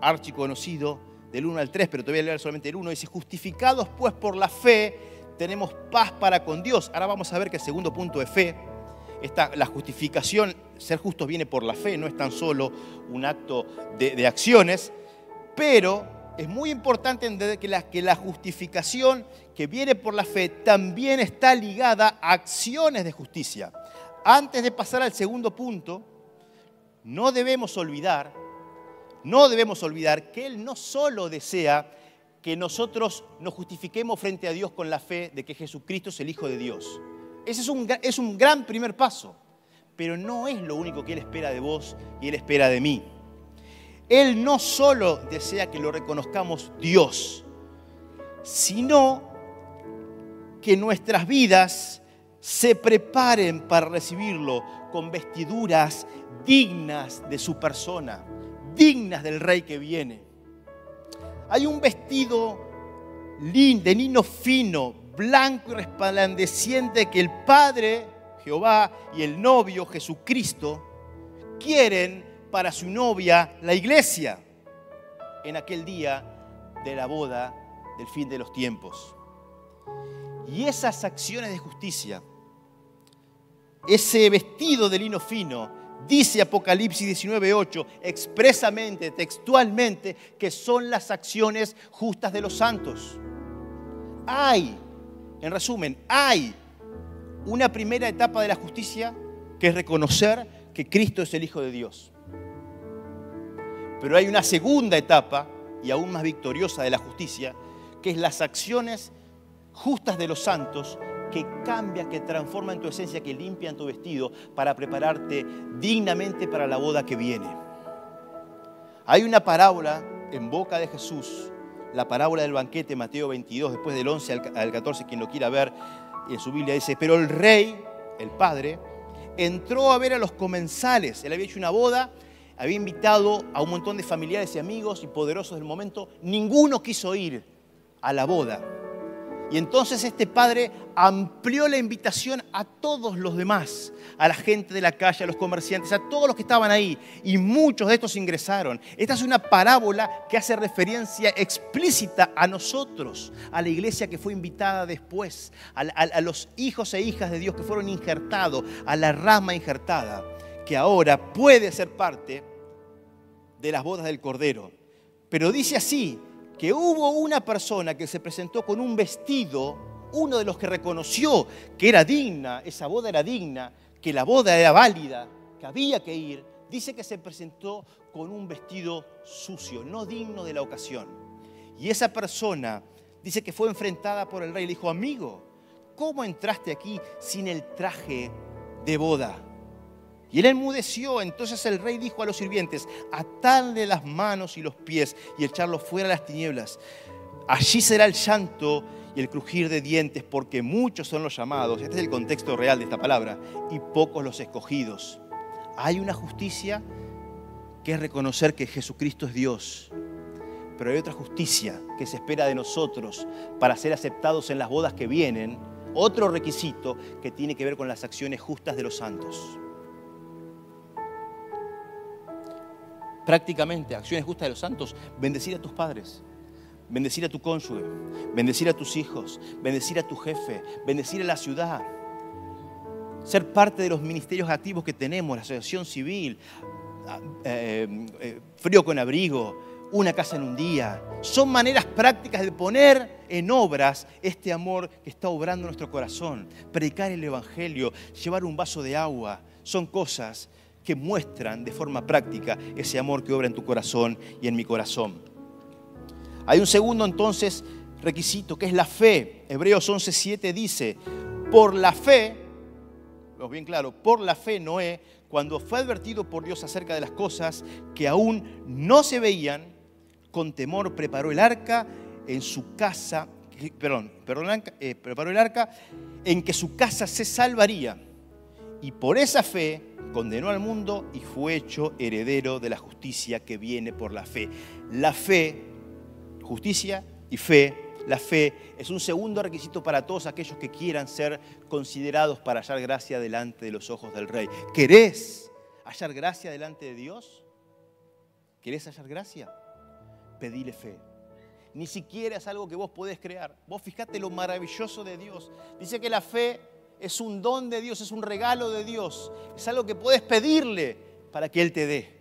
archiconocido, del 1 al 3, pero te voy a leer solamente el 1, dice, justificados pues por la fe, tenemos paz para con Dios. Ahora vamos a ver que el segundo punto de fe, esta, la justificación, ser justo viene por la fe, no es tan solo un acto de, acciones, pero es muy importante entender que la, que la justificación que viene por la fe también está ligada a acciones de justicia. Antes de pasar al segundo punto, no debemos olvidar, no debemos olvidar que Él no solo desea que nosotros nos justifiquemos frente a Dios con la fe de que Jesucristo es el Hijo de Dios. Ese es un, es un gran primer paso, pero no es lo único que Él espera de vos y Él espera de mí. Él no solo desea que lo reconozcamos Dios, sino que nuestras vidas se preparen para recibirlo con vestiduras dignas de su persona, dignas del rey que viene. Hay un vestido de nino fino, blanco y resplandeciente que el Padre, Jehová, y el novio, Jesucristo, quieren para su novia, la iglesia, en aquel día de la boda del fin de los tiempos. Y esas acciones de justicia, ese vestido de lino fino, Dice Apocalipsis 19:8 expresamente, textualmente, que son las acciones justas de los santos. Hay, en resumen, hay una primera etapa de la justicia que es reconocer que Cristo es el Hijo de Dios. Pero hay una segunda etapa, y aún más victoriosa de la justicia, que es las acciones justas de los santos que cambia, que transforma en tu esencia, que limpia en tu vestido para prepararte dignamente para la boda que viene. Hay una parábola en boca de Jesús, la parábola del banquete, Mateo 22, después del 11 al 14, quien lo quiera ver, en su Biblia dice, pero el rey, el padre, entró a ver a los comensales. Él había hecho una boda, había invitado a un montón de familiares y amigos y poderosos del momento. Ninguno quiso ir a la boda Y entonces este padre amplió la invitación a todos los demás, a la gente de la calle, a los comerciantes, a todos los que estaban ahí. Y muchos de estos ingresaron. Esta es una parábola que hace referencia explícita a nosotros, a la iglesia que fue invitada después, a, los hijos e hijas de Dios que fueron injertados, a la rama injertada, que ahora puede ser parte de las bodas del Cordero. Pero dice así, que hubo una persona que se presentó con un vestido, uno de los que reconoció que era digna, esa boda era digna, que la boda era válida, que había que ir, dice que se presentó con un vestido sucio, no digno de la ocasión. Y esa persona dice que fue enfrentada por el rey y le dijo, amigo, ¿cómo entraste aquí sin el traje de boda? Y él enmudeció. Entonces el rey dijo a los sirvientes, atadle las manos y los pies y echarlos fuera a las tinieblas. Allí será el llanto y el crujir de dientes, porque muchos son los llamados, este es el contexto real de esta palabra, y pocos los escogidos. Hay una justicia que es reconocer que Jesucristo es Dios, pero hay otra justicia que se espera de nosotros para ser aceptados en las bodas que vienen, otro requisito que tiene que ver con las acciones justas de los santos. Prácticamente acciones justas de los santos, bendecir a tus padres, bendecir a tu cónyuge, bendecir a tus hijos, bendecir a tu jefe, bendecir a la ciudad, ser parte de los ministerios activos que tenemos, la asociación civil, eh, eh, frío con abrigo, una casa en un día. Son maneras prácticas de poner en obras este amor que está obrando en nuestro corazón. Predicar el Evangelio, llevar un vaso de agua, son cosas que muestran de forma práctica ese amor que obra en tu corazón y en mi corazón. Hay un segundo entonces requisito que es la fe. Hebreos 11:7 dice, por la fe, vemos bien claro, por la fe Noé, cuando fue advertido por Dios acerca de las cosas que aún no se veían, con temor preparó el arca en su casa, perdón, perdón eh, preparó el arca en que su casa se salvaría. Y por esa fe condenó al mundo y fue hecho heredero de la justicia que viene por la fe. La fe, justicia y fe, la fe es un segundo requisito para todos aquellos que quieran ser considerados para hallar gracia delante de los ojos del Rey. ¿Querés hallar gracia delante de Dios? ¿Querés hallar gracia? Pedile fe. Ni siquiera es algo que vos podés crear. Vos fijate lo maravilloso de Dios. Dice que la fe es un don de Dios, es un regalo de Dios, es algo que puedes pedirle para que Él te dé.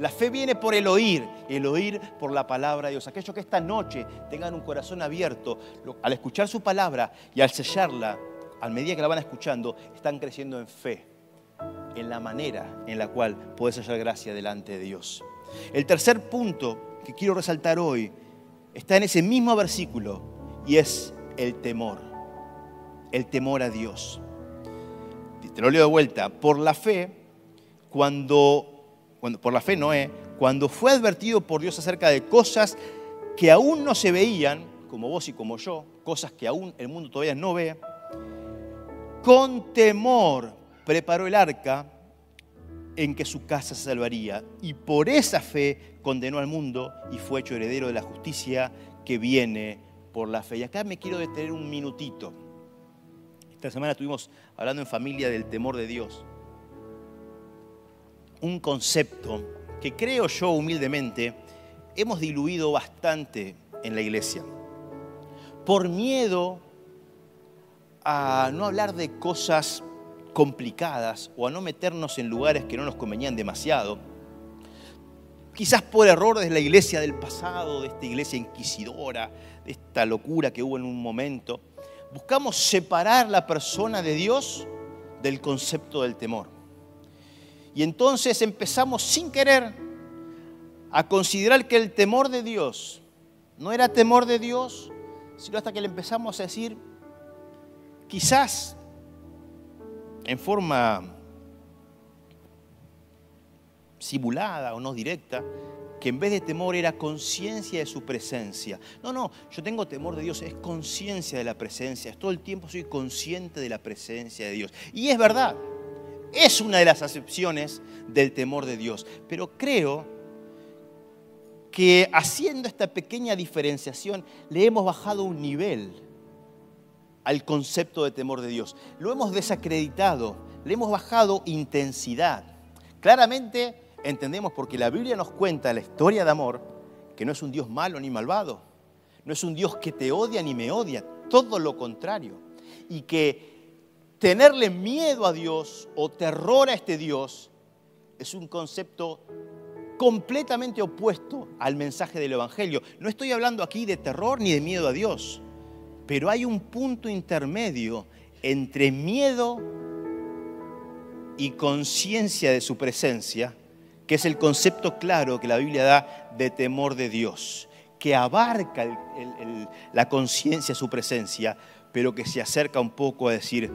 La fe viene por el oír, el oír por la palabra de Dios. Aquellos que esta noche tengan un corazón abierto, al escuchar su palabra y al sellarla, a medida que la van escuchando, están creciendo en fe, en la manera en la cual puedes hallar gracia delante de Dios. El tercer punto que quiero resaltar hoy está en ese mismo versículo y es el temor el temor a Dios. Te lo leo de vuelta. Por la fe, cuando, cuando por la fe Noé, cuando fue advertido por Dios acerca de cosas que aún no se veían, como vos y como yo, cosas que aún el mundo todavía no ve, con temor preparó el arca en que su casa se salvaría. Y por esa fe condenó al mundo y fue hecho heredero de la justicia que viene por la fe. Y acá me quiero detener un minutito. Esta semana estuvimos hablando en familia del temor de Dios. Un concepto que creo yo humildemente hemos diluido bastante en la iglesia. Por miedo a no hablar de cosas complicadas o a no meternos en lugares que no nos convenían demasiado. Quizás por error desde la iglesia del pasado, de esta iglesia inquisidora, de esta locura que hubo en un momento buscamos separar la persona de Dios del concepto del temor. Y entonces empezamos sin querer a considerar que el temor de Dios no era temor de Dios, sino hasta que le empezamos a decir, quizás en forma simulada o no directa, que en vez de temor era conciencia de su presencia. No, no, yo tengo temor de Dios, es conciencia de la presencia, todo el tiempo soy consciente de la presencia de Dios. Y es verdad, es una de las acepciones del temor de Dios, pero creo que haciendo esta pequeña diferenciación le hemos bajado un nivel al concepto de temor de Dios. Lo hemos desacreditado, le hemos bajado intensidad. Claramente entendemos porque la Biblia nos cuenta la historia de amor, que no es un Dios malo ni malvado, no es un Dios que te odia ni me odia, todo lo contrario. Y que tenerle miedo a Dios o terror a este Dios es un concepto completamente opuesto al mensaje del Evangelio. No estoy hablando aquí de terror ni de miedo a Dios, pero hay un punto intermedio entre miedo y conciencia de su presencia, que es el concepto claro que la Biblia da de temor de Dios, que abarca la conciencia, su presencia, pero que se acerca un poco a decir,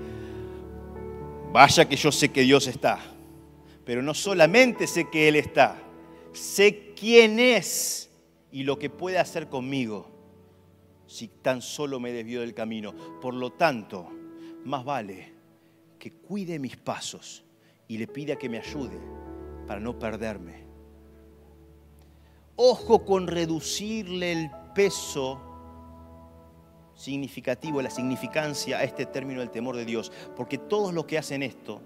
vaya que yo sé que Dios está, pero no solamente sé que Él está, sé quién es y lo que puede hacer conmigo si tan solo me desvío del camino. Por lo tanto, más vale que cuide mis pasos y le pida que me ayude para no perderme. Ojo con reducirle el peso significativo, la significancia a este término del temor de Dios, porque todos los que hacen esto,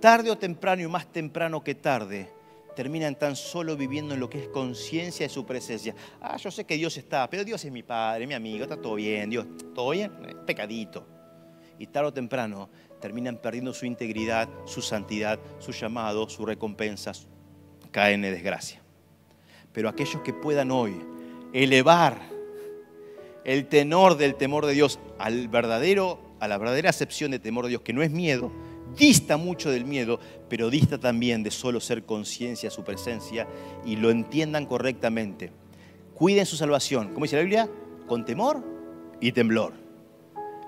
tarde o temprano y más temprano que tarde, terminan tan solo viviendo en lo que es conciencia de su presencia. Ah, yo sé que Dios está, pero Dios es mi padre, mi amigo, está todo bien, Dios, todo bien, eh, pecadito. Y tarde o temprano terminan perdiendo su integridad, su santidad, su llamado, su recompensa, caen en desgracia. Pero aquellos que puedan hoy elevar el tenor del temor de Dios al verdadero, a la verdadera acepción de temor de Dios, que no es miedo, dista mucho del miedo, pero dista también de solo ser conciencia de su presencia y lo entiendan correctamente. Cuiden su salvación, como dice la Biblia, con temor y temblor.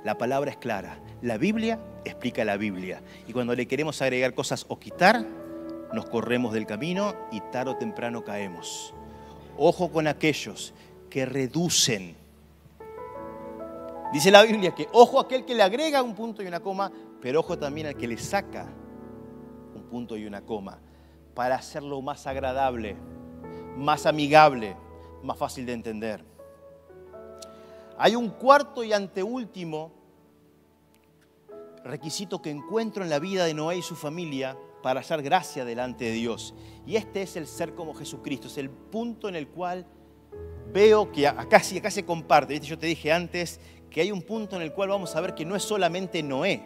La palabra es clara. La Biblia explica la Biblia. Y cuando le queremos agregar cosas o quitar, nos corremos del camino y tarde o temprano caemos. Ojo con aquellos que reducen. Dice la Biblia que ojo aquel que le agrega un punto y una coma pero ojo también al que le saca un punto y una coma para hacerlo más agradable, más amigable, más fácil de entender. Hay un cuarto y anteúltimo requisito que encuentro en la vida de Noé y su familia para hallar gracia delante de Dios. Y este es el ser como Jesucristo, es el punto en el cual veo que acá, se comparte. Yo te dije antes que hay un punto en el cual vamos a ver que no es solamente Noé,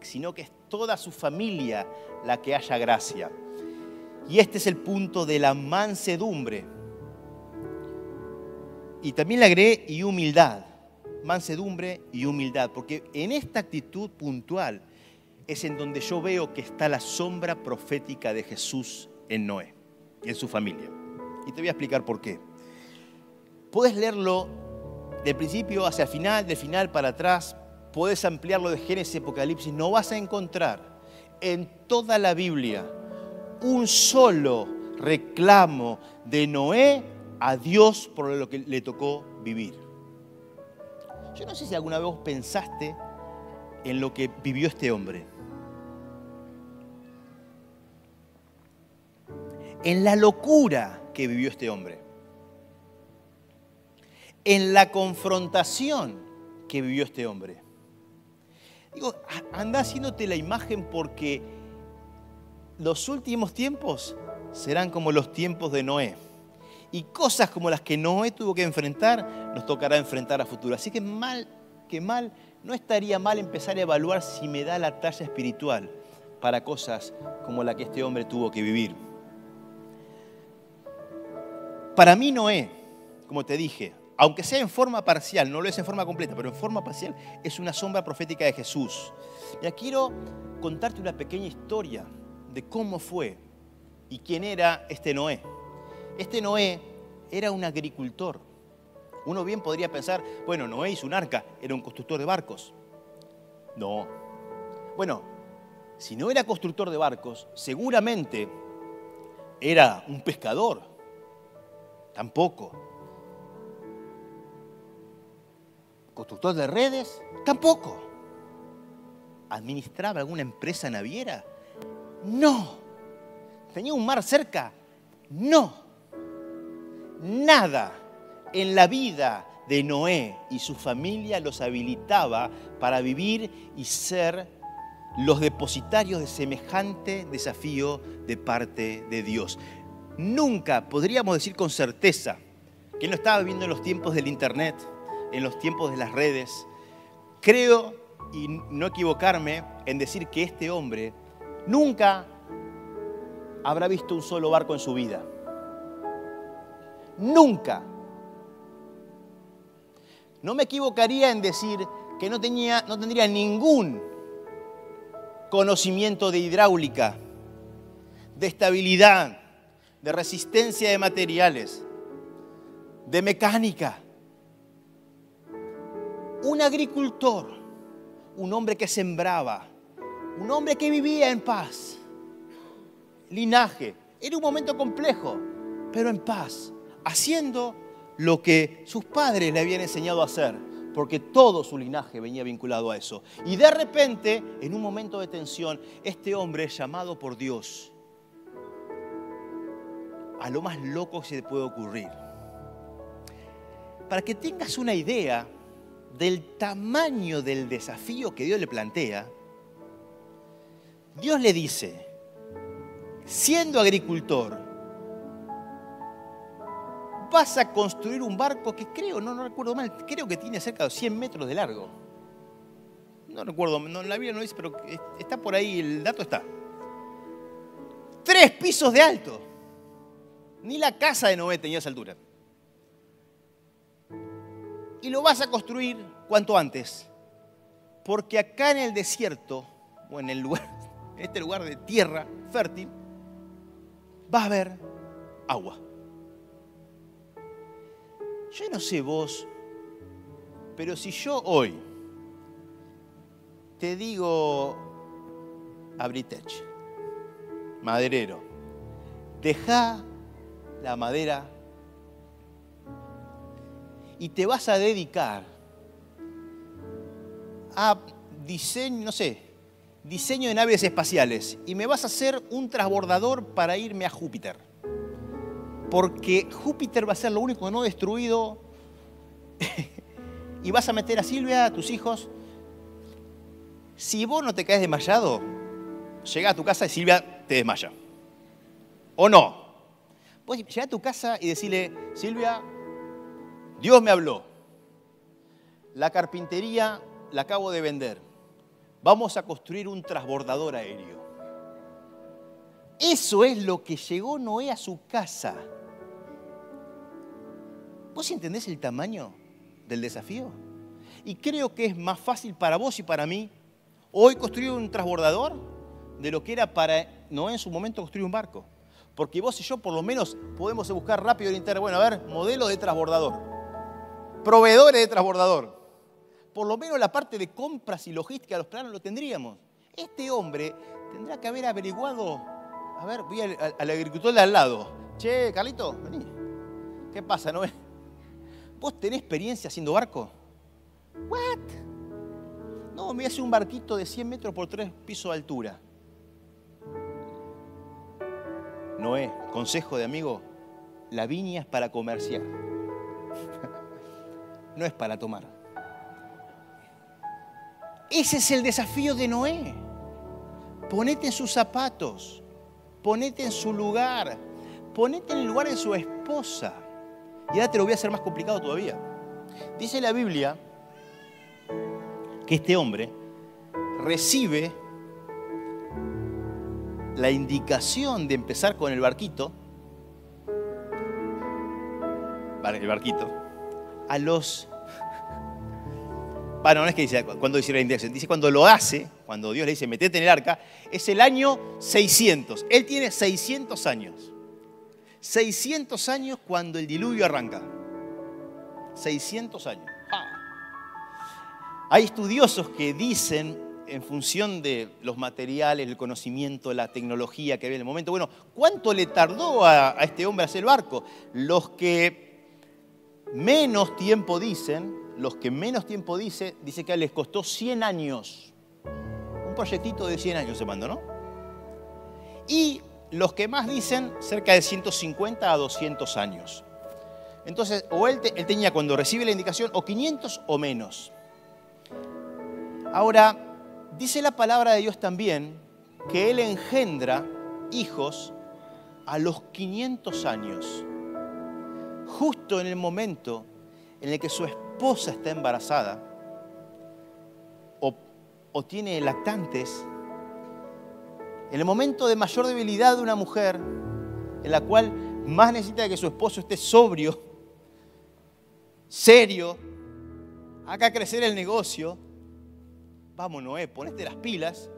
sino que es toda su familia la que haya gracia. Y este es el punto de la mansedumbre. Y también le agregué y humildad, mansedumbre y humildad, porque en esta actitud puntual es en donde yo veo que está la sombra profética de Jesús en Noé y en su familia. Y te voy a explicar por qué. Puedes leerlo del principio hacia el final, del final para atrás, puedes ampliarlo de Génesis Apocalipsis, no vas a encontrar en toda la Biblia un solo reclamo de Noé a Dios por lo que le tocó vivir. Yo no sé si alguna vez pensaste en lo que vivió este hombre. En la locura que vivió este hombre. En la confrontación que vivió este hombre. Digo, anda haciéndote la imagen porque los últimos tiempos serán como los tiempos de Noé. Y cosas como las que Noé tuvo que enfrentar, nos tocará enfrentar a futuro. Así que mal, que mal, no estaría mal empezar a evaluar si me da la talla espiritual para cosas como la que este hombre tuvo que vivir. Para mí Noé, como te dije, aunque sea en forma parcial, no lo es en forma completa, pero en forma parcial, es una sombra profética de Jesús. Ya quiero contarte una pequeña historia de cómo fue y quién era este Noé. Este Noé era un agricultor. Uno bien podría pensar, bueno, Noé hizo un arca, era un constructor de barcos. No. Bueno, si no era constructor de barcos, seguramente era un pescador. Tampoco. ¿Constructor de redes? Tampoco. ¿Administraba alguna empresa naviera? No. ¿Tenía un mar cerca? No. Nada en la vida de Noé y su familia los habilitaba para vivir y ser los depositarios de semejante desafío de parte de Dios. Nunca podríamos decir con certeza que no estaba viviendo en los tiempos del Internet, en los tiempos de las redes. Creo, y no equivocarme, en decir que este hombre nunca habrá visto un solo barco en su vida. Nunca. No me equivocaría en decir que no, tenía, no tendría ningún conocimiento de hidráulica, de estabilidad, de resistencia de materiales, de mecánica. Un agricultor, un hombre que sembraba, un hombre que vivía en paz, linaje. Era un momento complejo, pero en paz, haciendo lo que sus padres le habían enseñado a hacer, porque todo su linaje venía vinculado a eso. Y de repente, en un momento de tensión, este hombre llamado por Dios a lo más loco que se puede ocurrir. Para que tengas una idea del tamaño del desafío que Dios le plantea, Dios le dice, siendo agricultor, vas a construir un barco que creo, no, no recuerdo mal, creo que tiene cerca de 100 metros de largo. No recuerdo, no, la Biblia no dice, pero está por ahí, el dato está. Tres pisos de alto. Ni la casa de Noé tenía esa altura. Y lo vas a construir cuanto antes. Porque acá en el desierto, o en el lugar, (laughs) en este lugar de tierra fértil, va a haber agua. Yo no sé vos, pero si yo hoy te digo, Abritech, maderero, deja la madera y te vas a dedicar a diseño, no sé, diseño de naves espaciales y me vas a hacer un transbordador para irme a Júpiter. Porque Júpiter va a ser lo único no destruido (laughs) y vas a meter a Silvia, a tus hijos. Si vos no te caes desmayado, llega a tu casa y Silvia te desmaya. ¿O no? Vos llega a tu casa y decirle, Silvia, Dios me habló. La carpintería la acabo de vender. Vamos a construir un transbordador aéreo. Eso es lo que llegó Noé a su casa. ¿Vos entendés el tamaño del desafío? Y creo que es más fácil para vos y para mí hoy construir un transbordador de lo que era para Noé en su momento construir un barco. Porque vos y yo por lo menos podemos buscar rápido en internet, bueno, a ver, modelo de transbordador, proveedores de transbordador. Por lo menos la parte de compras y logística los planos lo tendríamos. Este hombre tendrá que haber averiguado, a ver, voy al, al agricultor de al lado. Che, Carlito, vení. ¿Qué pasa, no? ¿Vos tenés experiencia haciendo barco? ¿What? No, me voy a hacer un barquito de 100 metros por 3 pisos de altura. Noé, consejo de amigo, la viña es para comerciar, (laughs) no es para tomar. Ese es el desafío de Noé. Ponete en sus zapatos, ponete en su lugar, ponete en el lugar de su esposa. Y ahora te lo voy a hacer más complicado todavía. Dice la Biblia que este hombre recibe la indicación de empezar con el barquito, el barquito, a los... (laughs) Bueno, no es que dice cuando dice la indicación, dice cuando lo hace, cuando Dios le dice metete en el arca, es el año 600. Él tiene 600 años. 600 años cuando el diluvio arranca. 600 años. Hay estudiosos que dicen en función de los materiales, el conocimiento, la tecnología que había en el momento. Bueno, ¿cuánto le tardó a, este hombre hacer el barco? Los que menos tiempo dicen, los que menos tiempo dice, dice que les costó 100 años. Un proyectito de 100 años se mandó, ¿no? Y los que más dicen, cerca de 150 a 200 años. Entonces, o él, él tenía cuando recibe la indicación o 500 o menos. Ahora, dice la palabra de Dios también que él engendra hijos a los 500 años, justo en el momento en el que su esposa está embarazada o tiene lactantes, en el momento de mayor debilidad de una mujer, en la cual más necesita que su esposo esté sobrio, serio, haga crecer el negocio, vamos Noé, ponete las pilas,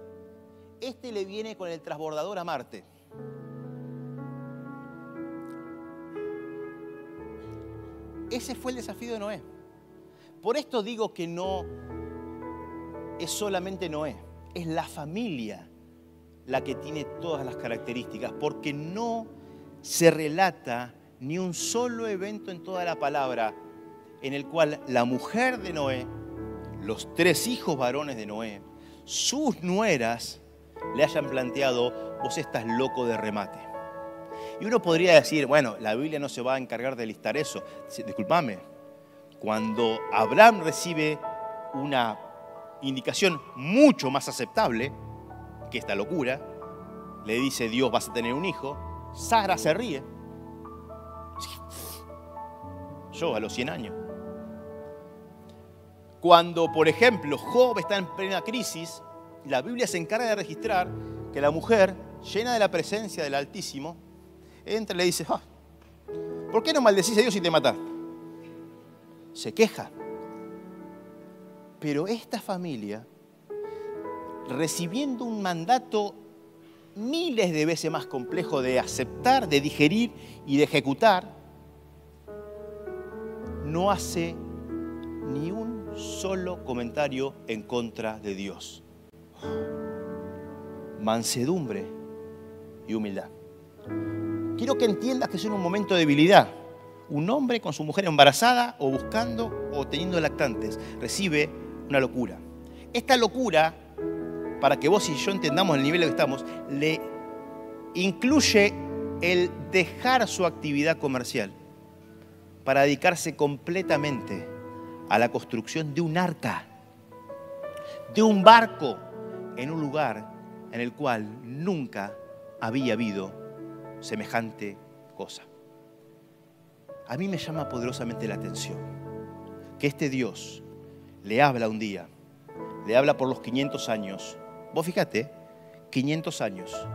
este le viene con el transbordador a Marte. Ese fue el desafío de Noé. Por esto digo que no es solamente Noé, es la familia la que tiene todas las características, porque no se relata ni un solo evento en toda la palabra en el cual la mujer de Noé, los tres hijos varones de Noé, sus nueras le hayan planteado, vos estás loco de remate. Y uno podría decir, bueno, la Biblia no se va a encargar de listar eso. Disculpame, cuando Abraham recibe una indicación mucho más aceptable que esta locura, le dice Dios vas a tener un hijo, Sara se ríe. Yo a los 100 años. Cuando, por ejemplo, Job está en plena crisis, la Biblia se encarga de registrar que la mujer, llena de la presencia del Altísimo, entra y le dice, ah, ¿por qué no maldecís a Dios y te mata? Se queja. Pero esta familia, recibiendo un mandato miles de veces más complejo de aceptar, de digerir y de ejecutar, no hace ni un solo comentario en contra de Dios. Mansedumbre y humildad. Quiero que entiendas que es en un momento de debilidad. Un hombre con su mujer embarazada o buscando o teniendo lactantes recibe una locura. Esta locura para que vos y yo entendamos el nivel en que estamos, le incluye el dejar su actividad comercial para dedicarse completamente a la construcción de un arca, de un barco, en un lugar en el cual nunca había habido semejante cosa. A mí me llama poderosamente la atención que este Dios le habla un día, le habla por los 500 años, Vos fíjate, 500 años.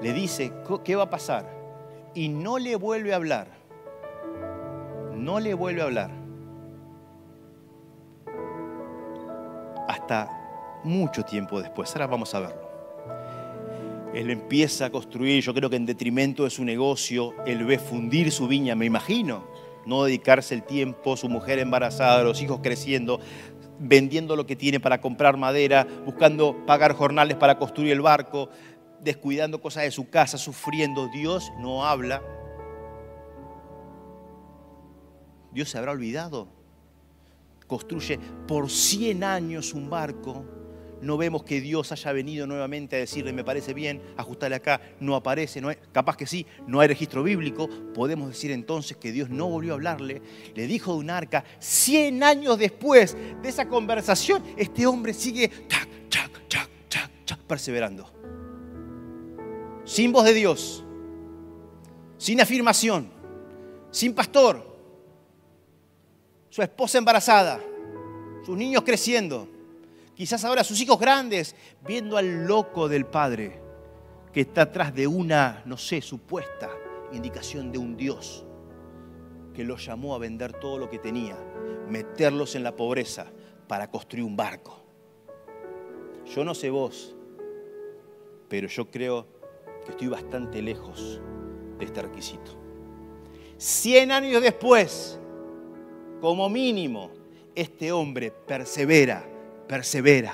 Le dice, ¿qué va a pasar? Y no le vuelve a hablar. No le vuelve a hablar. Hasta mucho tiempo después. Ahora vamos a verlo. Él empieza a construir, yo creo que en detrimento de su negocio, él ve fundir su viña, me imagino, no dedicarse el tiempo, su mujer embarazada, los hijos creciendo, vendiendo lo que tiene para comprar madera, buscando pagar jornales para construir el barco, descuidando cosas de su casa, sufriendo. Dios no habla. Dios se habrá olvidado. Construye por 100 años un barco no vemos que Dios haya venido nuevamente a decirle, me parece bien, ajustarle acá, no aparece, no capaz que sí, no hay registro bíblico, podemos decir entonces que Dios no volvió a hablarle, le dijo de un arca, 100 años después de esa conversación, este hombre sigue perseverando. Sin voz de Dios, sin afirmación, sin pastor, su esposa embarazada, sus niños creciendo Quizás ahora sus hijos grandes, viendo al loco del padre que está atrás de una, no sé, supuesta indicación de un Dios que los llamó a vender todo lo que tenía, meterlos en la pobreza para construir un barco. Yo no sé vos, pero yo creo que estoy bastante lejos de este requisito. Cien años después, como mínimo, este hombre persevera persevera,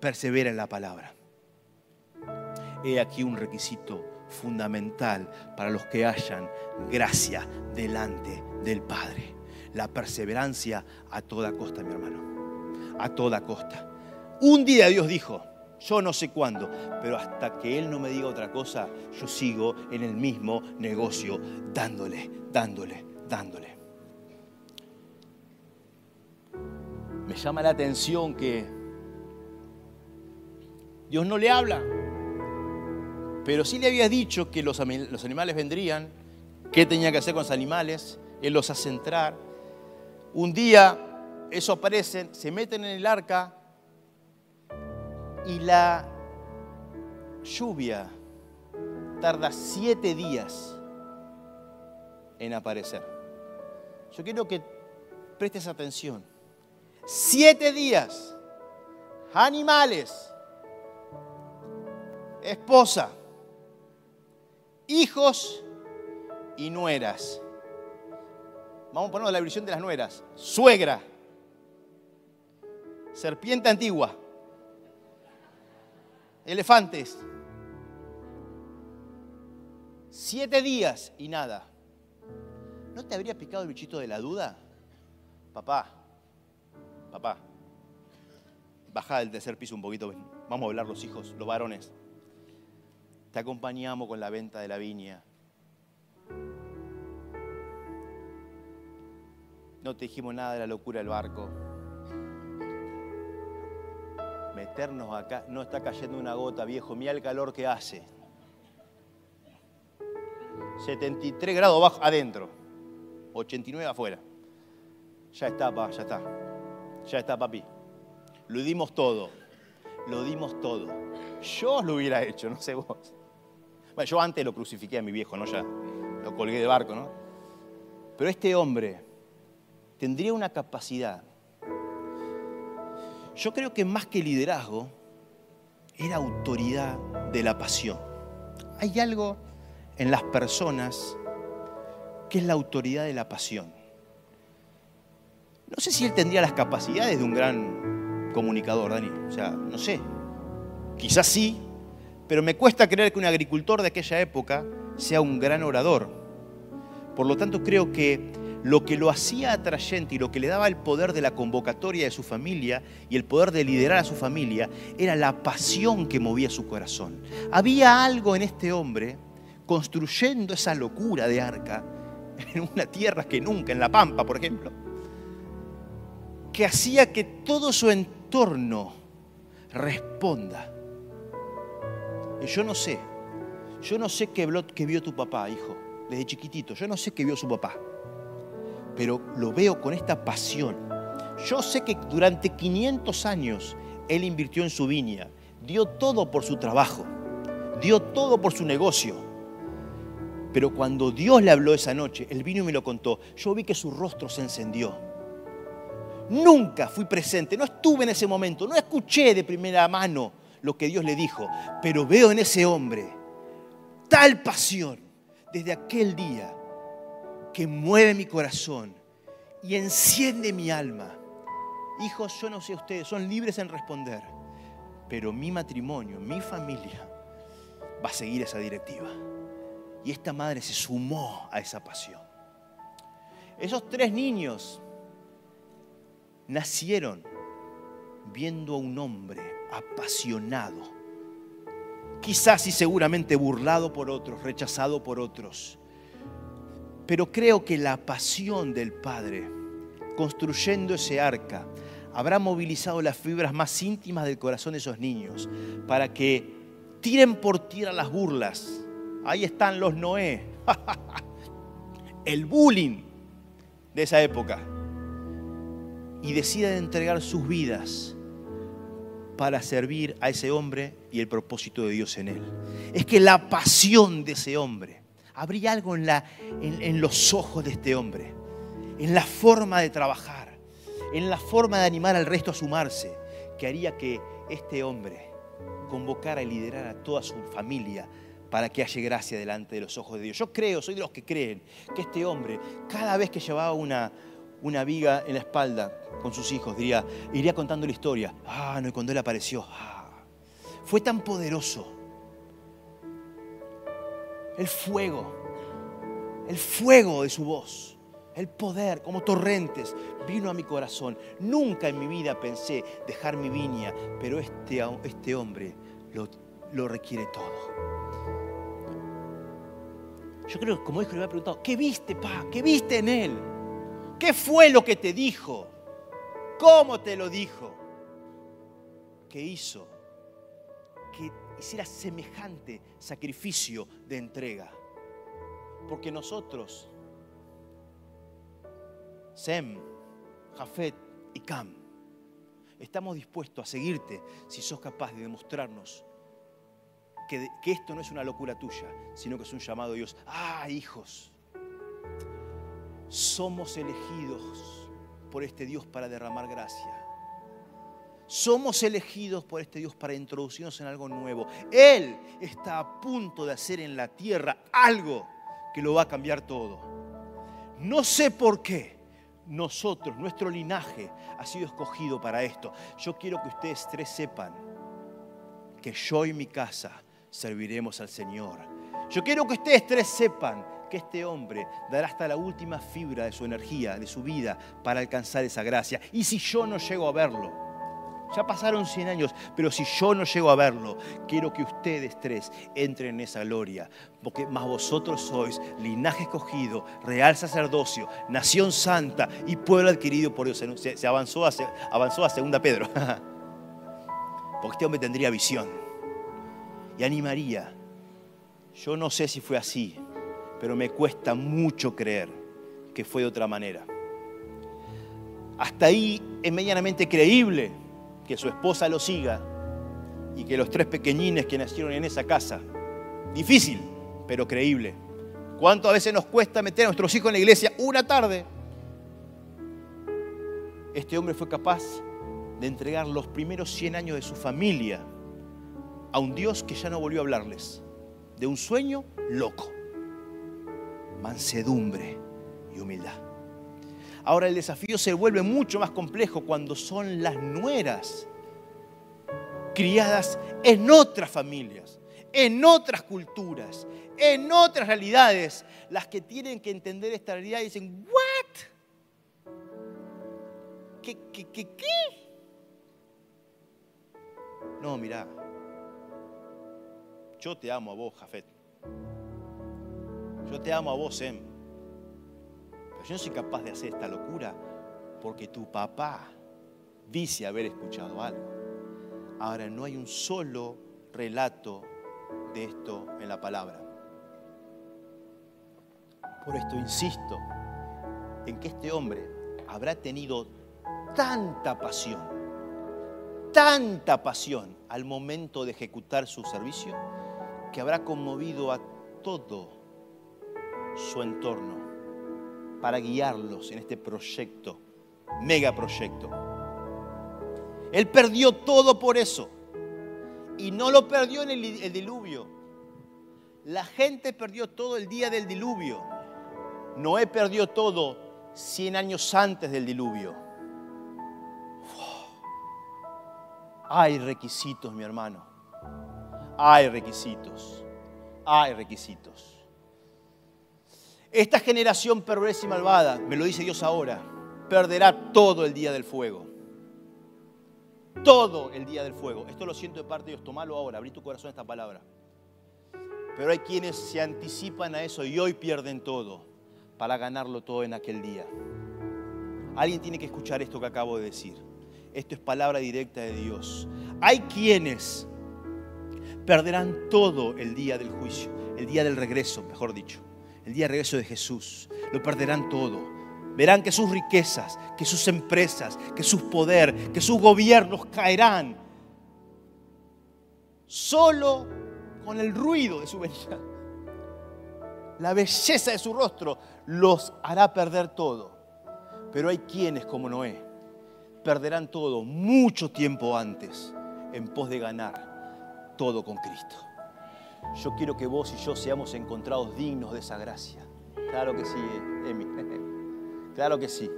persevera en la palabra. He aquí un requisito fundamental para los que hayan gracia delante del Padre. La perseverancia a toda costa, mi hermano. A toda costa. Un día Dios dijo, yo no sé cuándo, pero hasta que Él no me diga otra cosa, yo sigo en el mismo negocio, dándole, dándole, dándole. Me llama la atención que Dios no le habla, pero sí le había dicho que los, animales vendrían, qué tenía que hacer con los animales, Él los hace entrar. Un día, eso aparecen, se meten en el arca y la lluvia tarda siete días en aparecer. Yo quiero que prestes atención. Siete días, animales, esposa, hijos y nueras. Vamos a poner la versión de las nueras. Suegra, serpiente antigua, elefantes. Siete días y nada. ¿No te habría picado el bichito de la duda? Papá, papá, baja del tercer piso un poquito. Vamos a hablar los hijos, los varones. Te acompañamos con la venta de la viña. No te dijimos nada de la locura del barco. Meternos acá, no está cayendo una gota, viejo. Mira el calor que hace. 73 grados bajo, adentro, 89 afuera. Ya está, pa, ya está. Ya está, papi. Lo dimos todo. Lo dimos todo. Yo lo hubiera hecho, no sé vos. Bueno, yo antes lo crucifiqué a mi viejo, ¿no? Ya lo colgué de barco, ¿no? Pero este hombre tendría una capacidad. Yo creo que más que liderazgo, era autoridad de la pasión. Hay algo en las personas que es la autoridad de la pasión. No sé si él tendría las capacidades de un gran comunicador, Dani. O sea, no sé. Quizás sí, pero me cuesta creer que un agricultor de aquella época sea un gran orador. Por lo tanto, creo que lo que lo hacía atrayente y lo que le daba el poder de la convocatoria de su familia y el poder de liderar a su familia era la pasión que movía su corazón. Había algo en este hombre construyendo esa locura de arca (laughs) en una tierra que nunca, en la pampa, por ejemplo, que hacía que todo su entorno responda yo no sé, yo no sé qué, vio tu papá, hijo, desde chiquitito, yo no sé qué vio su papá, pero lo veo con esta pasión. Yo sé que durante 500 años él invirtió en su viña, dio todo por su trabajo, dio todo por su negocio. Pero cuando Dios le habló esa noche, él vino y me lo contó, yo vi que su rostro se encendió. Nunca fui presente, no estuve en ese momento, no escuché de primera mano lo que Dios le dijo, pero veo en ese hombre tal pasión desde aquel día que mueve mi corazón y enciende mi alma. Hijos, yo no sé ustedes, son libres en responder, pero mi matrimonio, mi familia va a seguir esa directiva. Y esta madre se sumó a esa pasión. Esos tres niños nacieron viendo a un hombre apasionado. Quizás y seguramente burlado por otros, rechazado por otros. Pero creo que la pasión del Padre, construyendo ese arca, habrá movilizado las fibras más íntimas del corazón de esos niños para que tiren por tierra las burlas. Ahí están los Noé. (laughs) El bullying de esa época. Y decidan entregar sus vidas para servir a ese hombre y el propósito de Dios en él. Es que la pasión de ese hombre, habría algo en, la, en, los ojos de este hombre, en la forma de trabajar, en la forma de animar al resto a sumarse, que haría que este hombre convocara y liderara a toda su familia para que haya gracia delante de los ojos de Dios. Yo creo, soy de los que creen, que este hombre, cada vez que llevaba una, una viga en la espalda con sus hijos, diría, iría contando la historia. Ah, no, y cuando él apareció, ah, fue tan poderoso. El fuego, el fuego de su voz. El poder, como torrentes, vino a mi corazón. Nunca en mi vida pensé dejar mi viña, pero este, este hombre lo, lo requiere todo. Yo creo que como hijo le había preguntado, ¿qué viste, pa? ¿Qué viste en él? ¿Qué fue lo que te dijo? ¿Cómo te lo dijo? ¿Qué hizo? Que hiciera semejante sacrificio de entrega. Porque nosotros, Sem, Jafet y Cam, estamos dispuestos a seguirte si sos capaz de demostrarnos que, esto no es una locura tuya, sino que es un llamado de Dios. Ah, hijos, somos elegidos por este Dios para derramar gracia. Somos elegidos por este Dios para introducirnos en algo nuevo. Él está a punto de hacer en la tierra algo que lo va a cambiar todo. No sé por qué nosotros, nuestro linaje, ha sido escogido para esto. Yo quiero que ustedes tres sepan que yo y mi casa serviremos al Señor. Yo quiero que ustedes tres sepan que este hombre dará hasta la última fibra de su energía, de su vida, para alcanzar esa gracia. Y si yo no llego a verlo, ya pasaron 100 años, pero si yo no llego a verlo, quiero que ustedes tres entren en esa gloria, porque más vosotros sois linaje escogido, real sacerdocio, nación santa y pueblo adquirido por Dios. Se, avanzó, a, avanzó a segunda Pedro, (laughs) porque este hombre tendría visión y animaría. Yo no sé si fue así, pero me cuesta mucho creer que fue de otra manera. Hasta ahí es medianamente creíble que su esposa lo siga y que los tres pequeñines que nacieron en esa casa, difícil, pero creíble. ¿Cuánto a veces nos cuesta meter a nuestros hijos en la iglesia una tarde? Este hombre fue capaz de entregar los primeros 100 años de su familia a un Dios que ya no volvió a hablarles, de un sueño loco, mansedumbre y humildad. Ahora el desafío se vuelve mucho más complejo cuando son las nueras criadas en otras familias, en otras culturas, en otras realidades, las que tienen que entender esta realidad y dicen, ¿what? ¿Qué, qué, qué, qué? No, mira, yo te amo a vos, Jafet. Yo te amo a vos, Em. Pero yo no soy capaz de hacer esta locura porque tu papá dice haber escuchado algo. Ahora, no hay un solo relato de esto en la palabra. Por esto insisto en que este hombre habrá tenido tanta pasión, tanta pasión al momento de ejecutar su servicio, que habrá conmovido a todo su entorno para guiarlos en este proyecto, megaproyecto. Él perdió todo por eso. Y no lo perdió en el, diluvio. La gente perdió todo el día del diluvio. Noé perdió todo 100 años antes del diluvio. Hay requisitos, mi hermano. Hay requisitos, hay requisitos. Esta generación perversa y malvada, me lo dice Dios ahora, perderá todo el día del fuego. Todo el día del fuego. Esto lo siento de parte de Dios, tomalo ahora, abrí tu corazón a esta palabra. Pero hay quienes se anticipan a eso y hoy pierden todo para ganarlo todo en aquel día. Alguien tiene que escuchar esto que acabo de decir. Esto es palabra directa de Dios. Hay quienes perderán todo el día del juicio, el día del regreso, mejor dicho, el día del regreso de Jesús. Lo perderán todo. Verán que sus riquezas, que sus empresas, que sus poder, que sus gobiernos caerán solo con el ruido de su venida. La belleza de su rostro los hará perder todo. Pero hay quienes, como Noé, perderán todo mucho tiempo antes en pos de ganar todo con Cristo. Yo quiero que vos y yo seamos encontrados dignos de esa gracia. Claro que sí, Emi. (laughs) Claro que sí.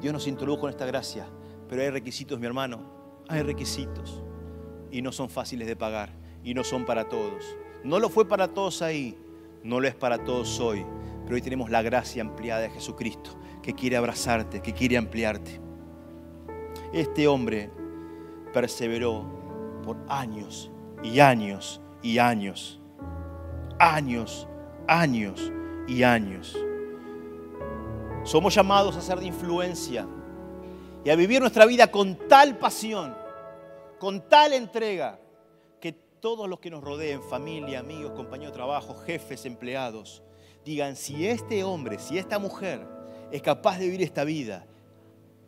Dios nos introdujo en esta gracia, pero hay requisitos, mi hermano. Hay requisitos. Y no son fáciles de pagar. Y no son para todos. No lo fue para todos ahí. No lo es para todos hoy. Pero hoy tenemos la gracia ampliada de Jesucristo, que quiere abrazarte, que quiere ampliarte. Este hombre perseveró por años y años y años. Años, años y años. Somos llamados a ser de influencia y a vivir nuestra vida con tal pasión, con tal entrega, que todos los que nos rodeen, familia, amigos, compañeros de trabajo, jefes, empleados, digan, si este hombre, si esta mujer es capaz de vivir esta vida,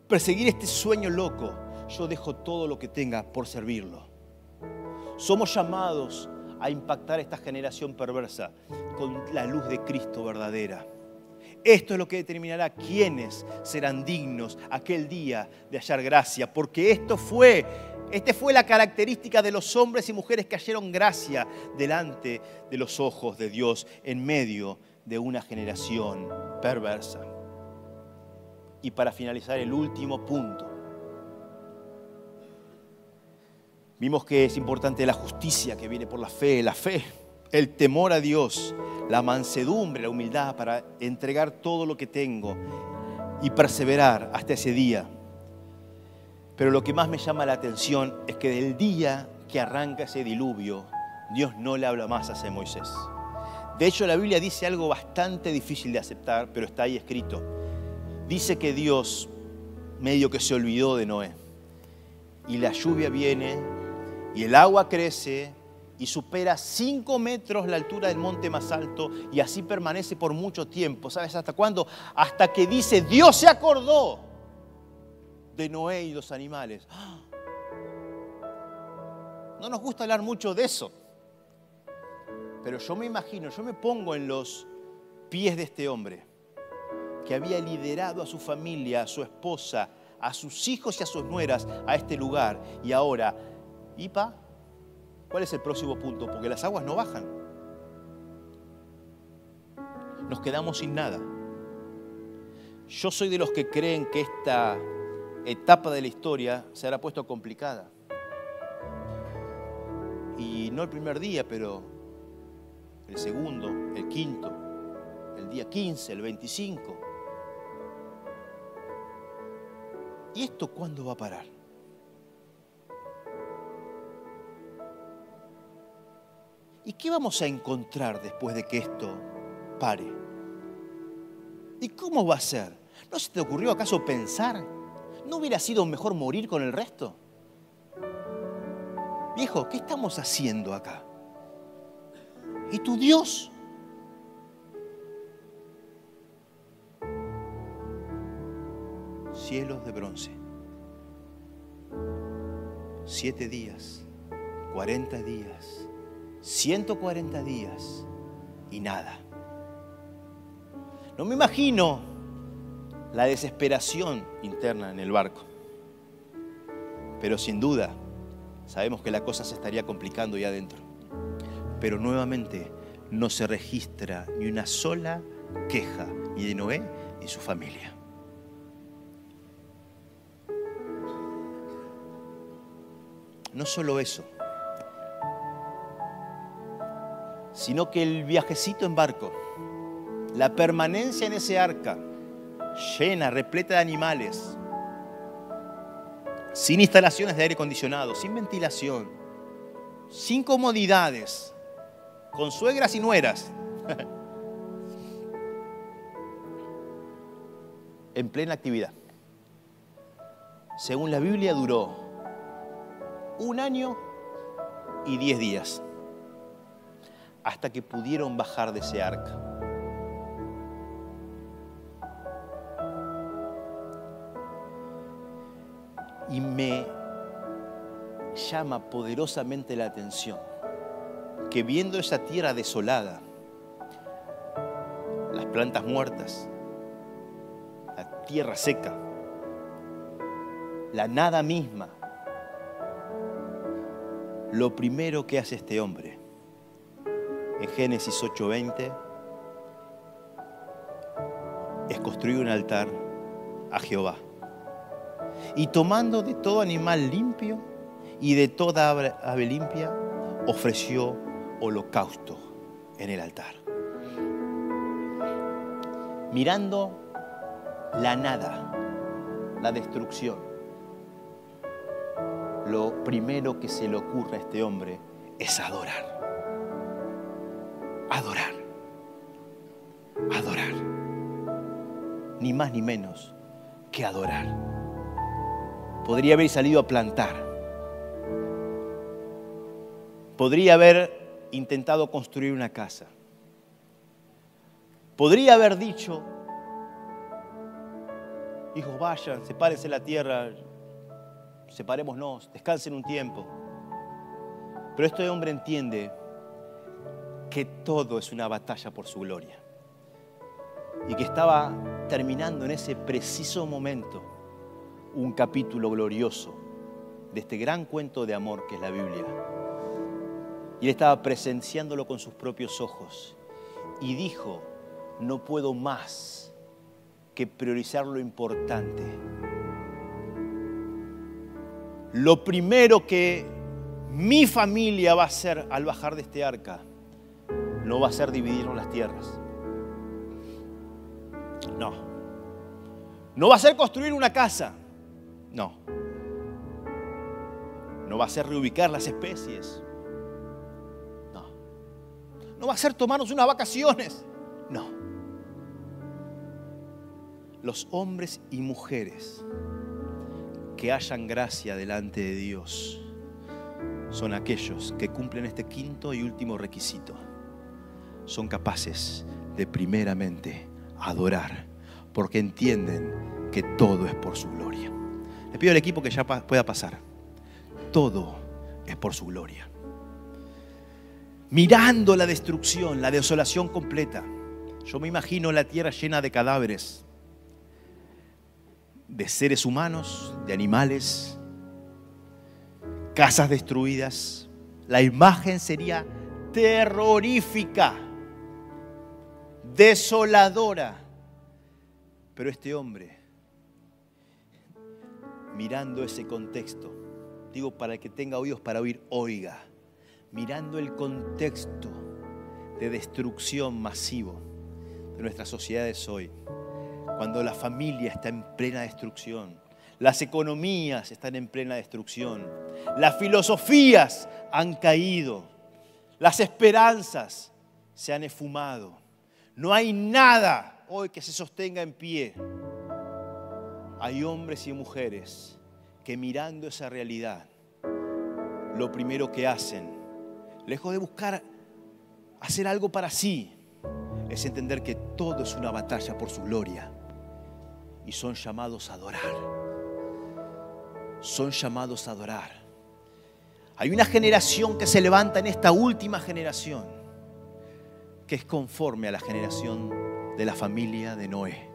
perseguir este sueño loco, yo dejo todo lo que tenga por servirlo. Somos llamados a impactar esta generación perversa con la luz de Cristo verdadera. Esto es lo que determinará quiénes serán dignos aquel día de hallar gracia, porque esto fue, esta fue la característica de los hombres y mujeres que hallaron gracia delante de los ojos de Dios en medio de una generación perversa. Y para finalizar el último punto, Vimos que es importante la justicia que viene por la fe, la fe, el temor a Dios, la mansedumbre, la humildad para entregar todo lo que tengo y perseverar hasta ese día. Pero lo que más me llama la atención es que del día que arranca ese diluvio, Dios no le habla más a Moisés. De hecho, la Biblia dice algo bastante difícil de aceptar, pero está ahí escrito. Dice que Dios medio que se olvidó de Noé. Y la lluvia viene y el agua crece y supera 5 metros la altura del monte más alto y así permanece por mucho tiempo. ¿Sabes hasta cuándo? Hasta que dice, Dios se acordó de Noé y los animales. No nos gusta hablar mucho de eso, pero yo me imagino, yo me pongo en los pies de este hombre que había liderado a su familia, a su esposa, a sus hijos y a sus nueras a este lugar y ahora ¿Y pa? ¿Cuál es el próximo punto? Porque las aguas no bajan. Nos quedamos sin nada. Yo soy de los que creen que esta etapa de la historia se hará puesto complicada. Y no el primer día, pero el segundo, el quinto, el día 15, el 25. ¿Y esto cuándo va a parar? ¿Y qué vamos a encontrar después de que esto pare? ¿Y cómo va a ser? ¿No se te ocurrió acaso pensar? ¿No hubiera sido mejor morir con el resto? Viejo, ¿qué estamos haciendo acá? ¿Y tu Dios? Cielos de bronce. Siete días, cuarenta días 140 días y nada. No me imagino la desesperación interna en el barco. Pero sin duda, sabemos que la cosa se estaría complicando ya adentro. Pero nuevamente no se registra ni una sola queja ni de Noé ni su familia. No solo eso, sino que el viajecito en barco, la permanencia en ese arca, llena, repleta de animales, sin instalaciones de aire acondicionado, sin ventilación, sin comodidades, con suegras y nueras, (laughs) en plena actividad. Según la Biblia duró un año y diez días hasta que pudieron bajar de ese arca. Y me llama poderosamente la atención que viendo esa tierra desolada, las plantas muertas, la tierra seca, la nada misma, lo primero que hace este hombre en Génesis 8:20 es construir un altar a Jehová. Y tomando de todo animal limpio y de toda ave limpia, ofreció holocausto en el altar. mirando la nada, la destrucción, lo primero que se le ocurre a este hombre es adorar. Adorar. Adorar. Ni más ni menos que adorar. Podría haber salido a plantar. Podría haber intentado construir una casa. Podría haber dicho, hijos, vayan, sepárense la tierra, separémonos, descansen un tiempo. Pero este hombre entiende que todo es una batalla por su gloria. Y que estaba terminando en ese preciso momento un capítulo glorioso de este gran cuento de amor que es la Biblia. Y él estaba presenciándolo con sus propios ojos. Y dijo, no puedo más que priorizar lo importante. Lo primero que mi familia va a hacer al bajar de este arca no va a ser dividirnos las tierras. No. No va a ser construir una casa. No. No va a ser reubicar las especies. No. No va a ser tomarnos unas vacaciones. No. Los hombres y mujeres que hayan gracia delante de Dios son aquellos que cumplen este quinto y último requisito. Son capaces de primeramente adorar, porque entienden que todo es por su gloria. Le pido al equipo que ya pueda pasar. Todo es por su gloria. Mirando la destrucción, la desolación completa. Yo me imagino la tierra llena de cadáveres, de seres humanos, de animales, casas destruidas. La imagen sería terrorífica, desoladora. Pero este hombre, mirando ese contexto, digo para que tenga oídos para oír, oiga, mirando el contexto de destrucción masivo de nuestras sociedades hoy, cuando la familia está en plena destrucción, las economías están en plena destrucción, las filosofías han caído, las esperanzas se han esfumado, no hay nada hoy que se sostenga en pie. Hay hombres y mujeres que mirando esa realidad, lo primero que hacen, lejos de buscar hacer algo para sí, es entender que todo es una batalla por su gloria y son llamados a adorar. Son llamados a adorar. Hay una generación que se levanta en esta última generación que es conforme a la generación de la familia de Noé.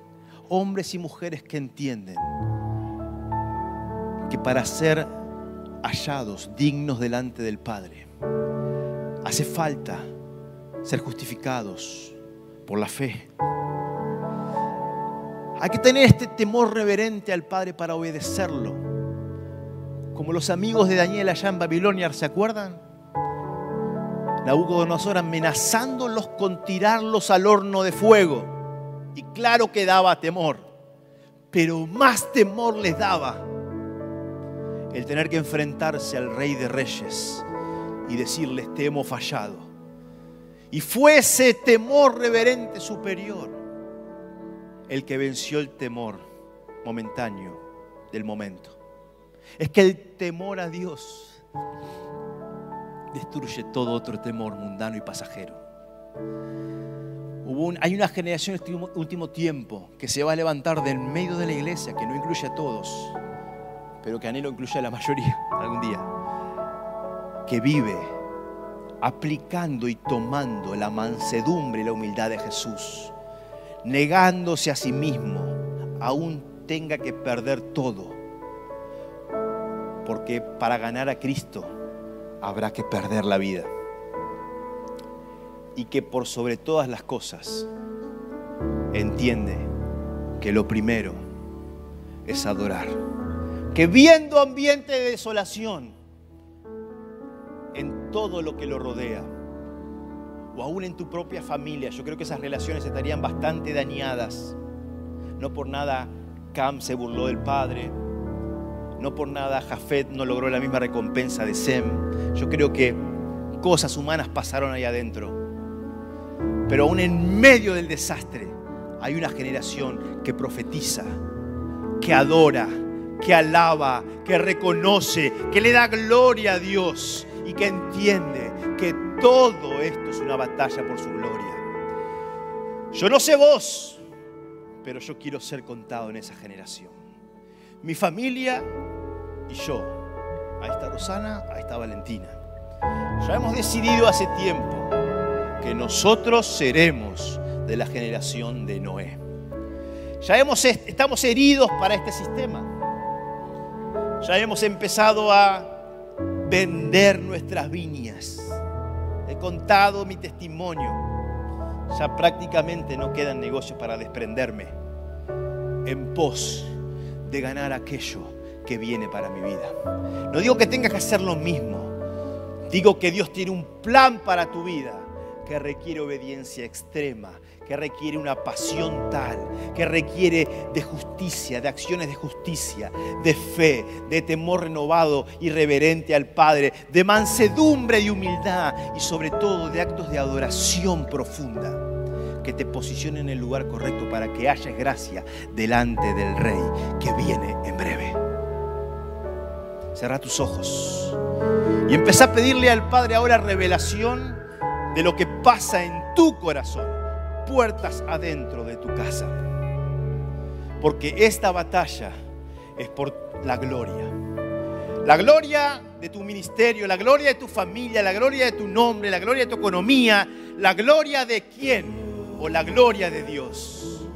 Hombres y mujeres que entienden que para ser hallados dignos delante del Padre, hace falta ser justificados por la fe. Hay que tener este temor reverente al Padre para obedecerlo. Como los amigos de Daniel allá en Babilonia, ¿se acuerdan? Nabucodonosor amenazándolos con tirarlos al horno de fuego. Y claro que daba temor, pero más temor les daba el tener que enfrentarse al rey de reyes y decirles, te hemos fallado. Y fue ese temor reverente superior el que venció el temor momentáneo del momento. Es que el temor a Dios destruye todo otro temor mundano y pasajero. Hay una generación en este último tiempo que se va a levantar del medio de la iglesia, que no incluye a todos, pero que anhelo incluye a la mayoría (laughs) algún día, que vive aplicando y tomando la mansedumbre y la humildad de Jesús, negándose a sí mismo, aún tenga que perder todo, porque para ganar a Cristo habrá que perder la vida. Y que por sobre todas las cosas entiende que lo primero es adorar. Que viendo ambiente de desolación en todo lo que lo rodea, o aún en tu propia familia, yo creo que esas relaciones estarían bastante dañadas. No por nada Cam se burló del padre, no por nada Jafet no logró la misma recompensa de Sem. Yo creo que cosas humanas pasaron ahí adentro. Pero aún en medio del desastre hay una generación que profetiza, que adora, que alaba, que reconoce, que le da gloria a Dios y que entiende que todo esto es una batalla por su gloria. Yo no sé vos, pero yo quiero ser contado en esa generación. Mi familia y yo. Ahí está Rosana, ahí está Valentina. Ya hemos decidido hace tiempo que nosotros seremos de la generación de Noé. Ya hemos, estamos heridos para este sistema. Ya hemos empezado a vender nuestras viñas. He contado mi testimonio. Ya prácticamente no quedan negocios para desprenderme en pos de ganar aquello que viene para mi vida. No digo que tengas que hacer lo mismo. Digo que Dios tiene un plan para tu vida que requiere obediencia extrema, que requiere una pasión tal, que requiere de justicia, de acciones de justicia, de fe, de temor renovado y reverente al Padre, de mansedumbre y humildad y sobre todo de actos de adoración profunda que te posicione en el lugar correcto para que hayas gracia delante del Rey que viene en breve. Cerra tus ojos y empezá a pedirle al Padre ahora revelación de lo que pasa en tu corazón, puertas adentro de tu casa. Porque esta batalla es por la gloria. La gloria de tu ministerio, la gloria de tu familia, la gloria de tu nombre, la gloria de tu economía, la gloria de quién o la gloria de Dios.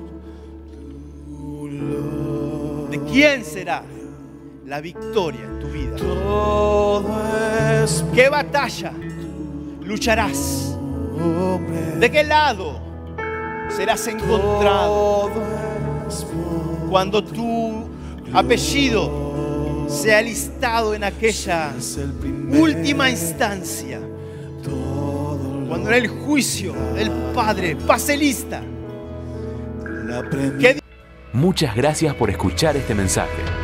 ¿De quién será la victoria en tu vida? ¿Qué batalla lucharás? ¿De qué lado serás encontrado cuando tu apellido sea listado en aquella última instancia? Cuando en el juicio el Padre pase lista. Muchas gracias por escuchar este mensaje.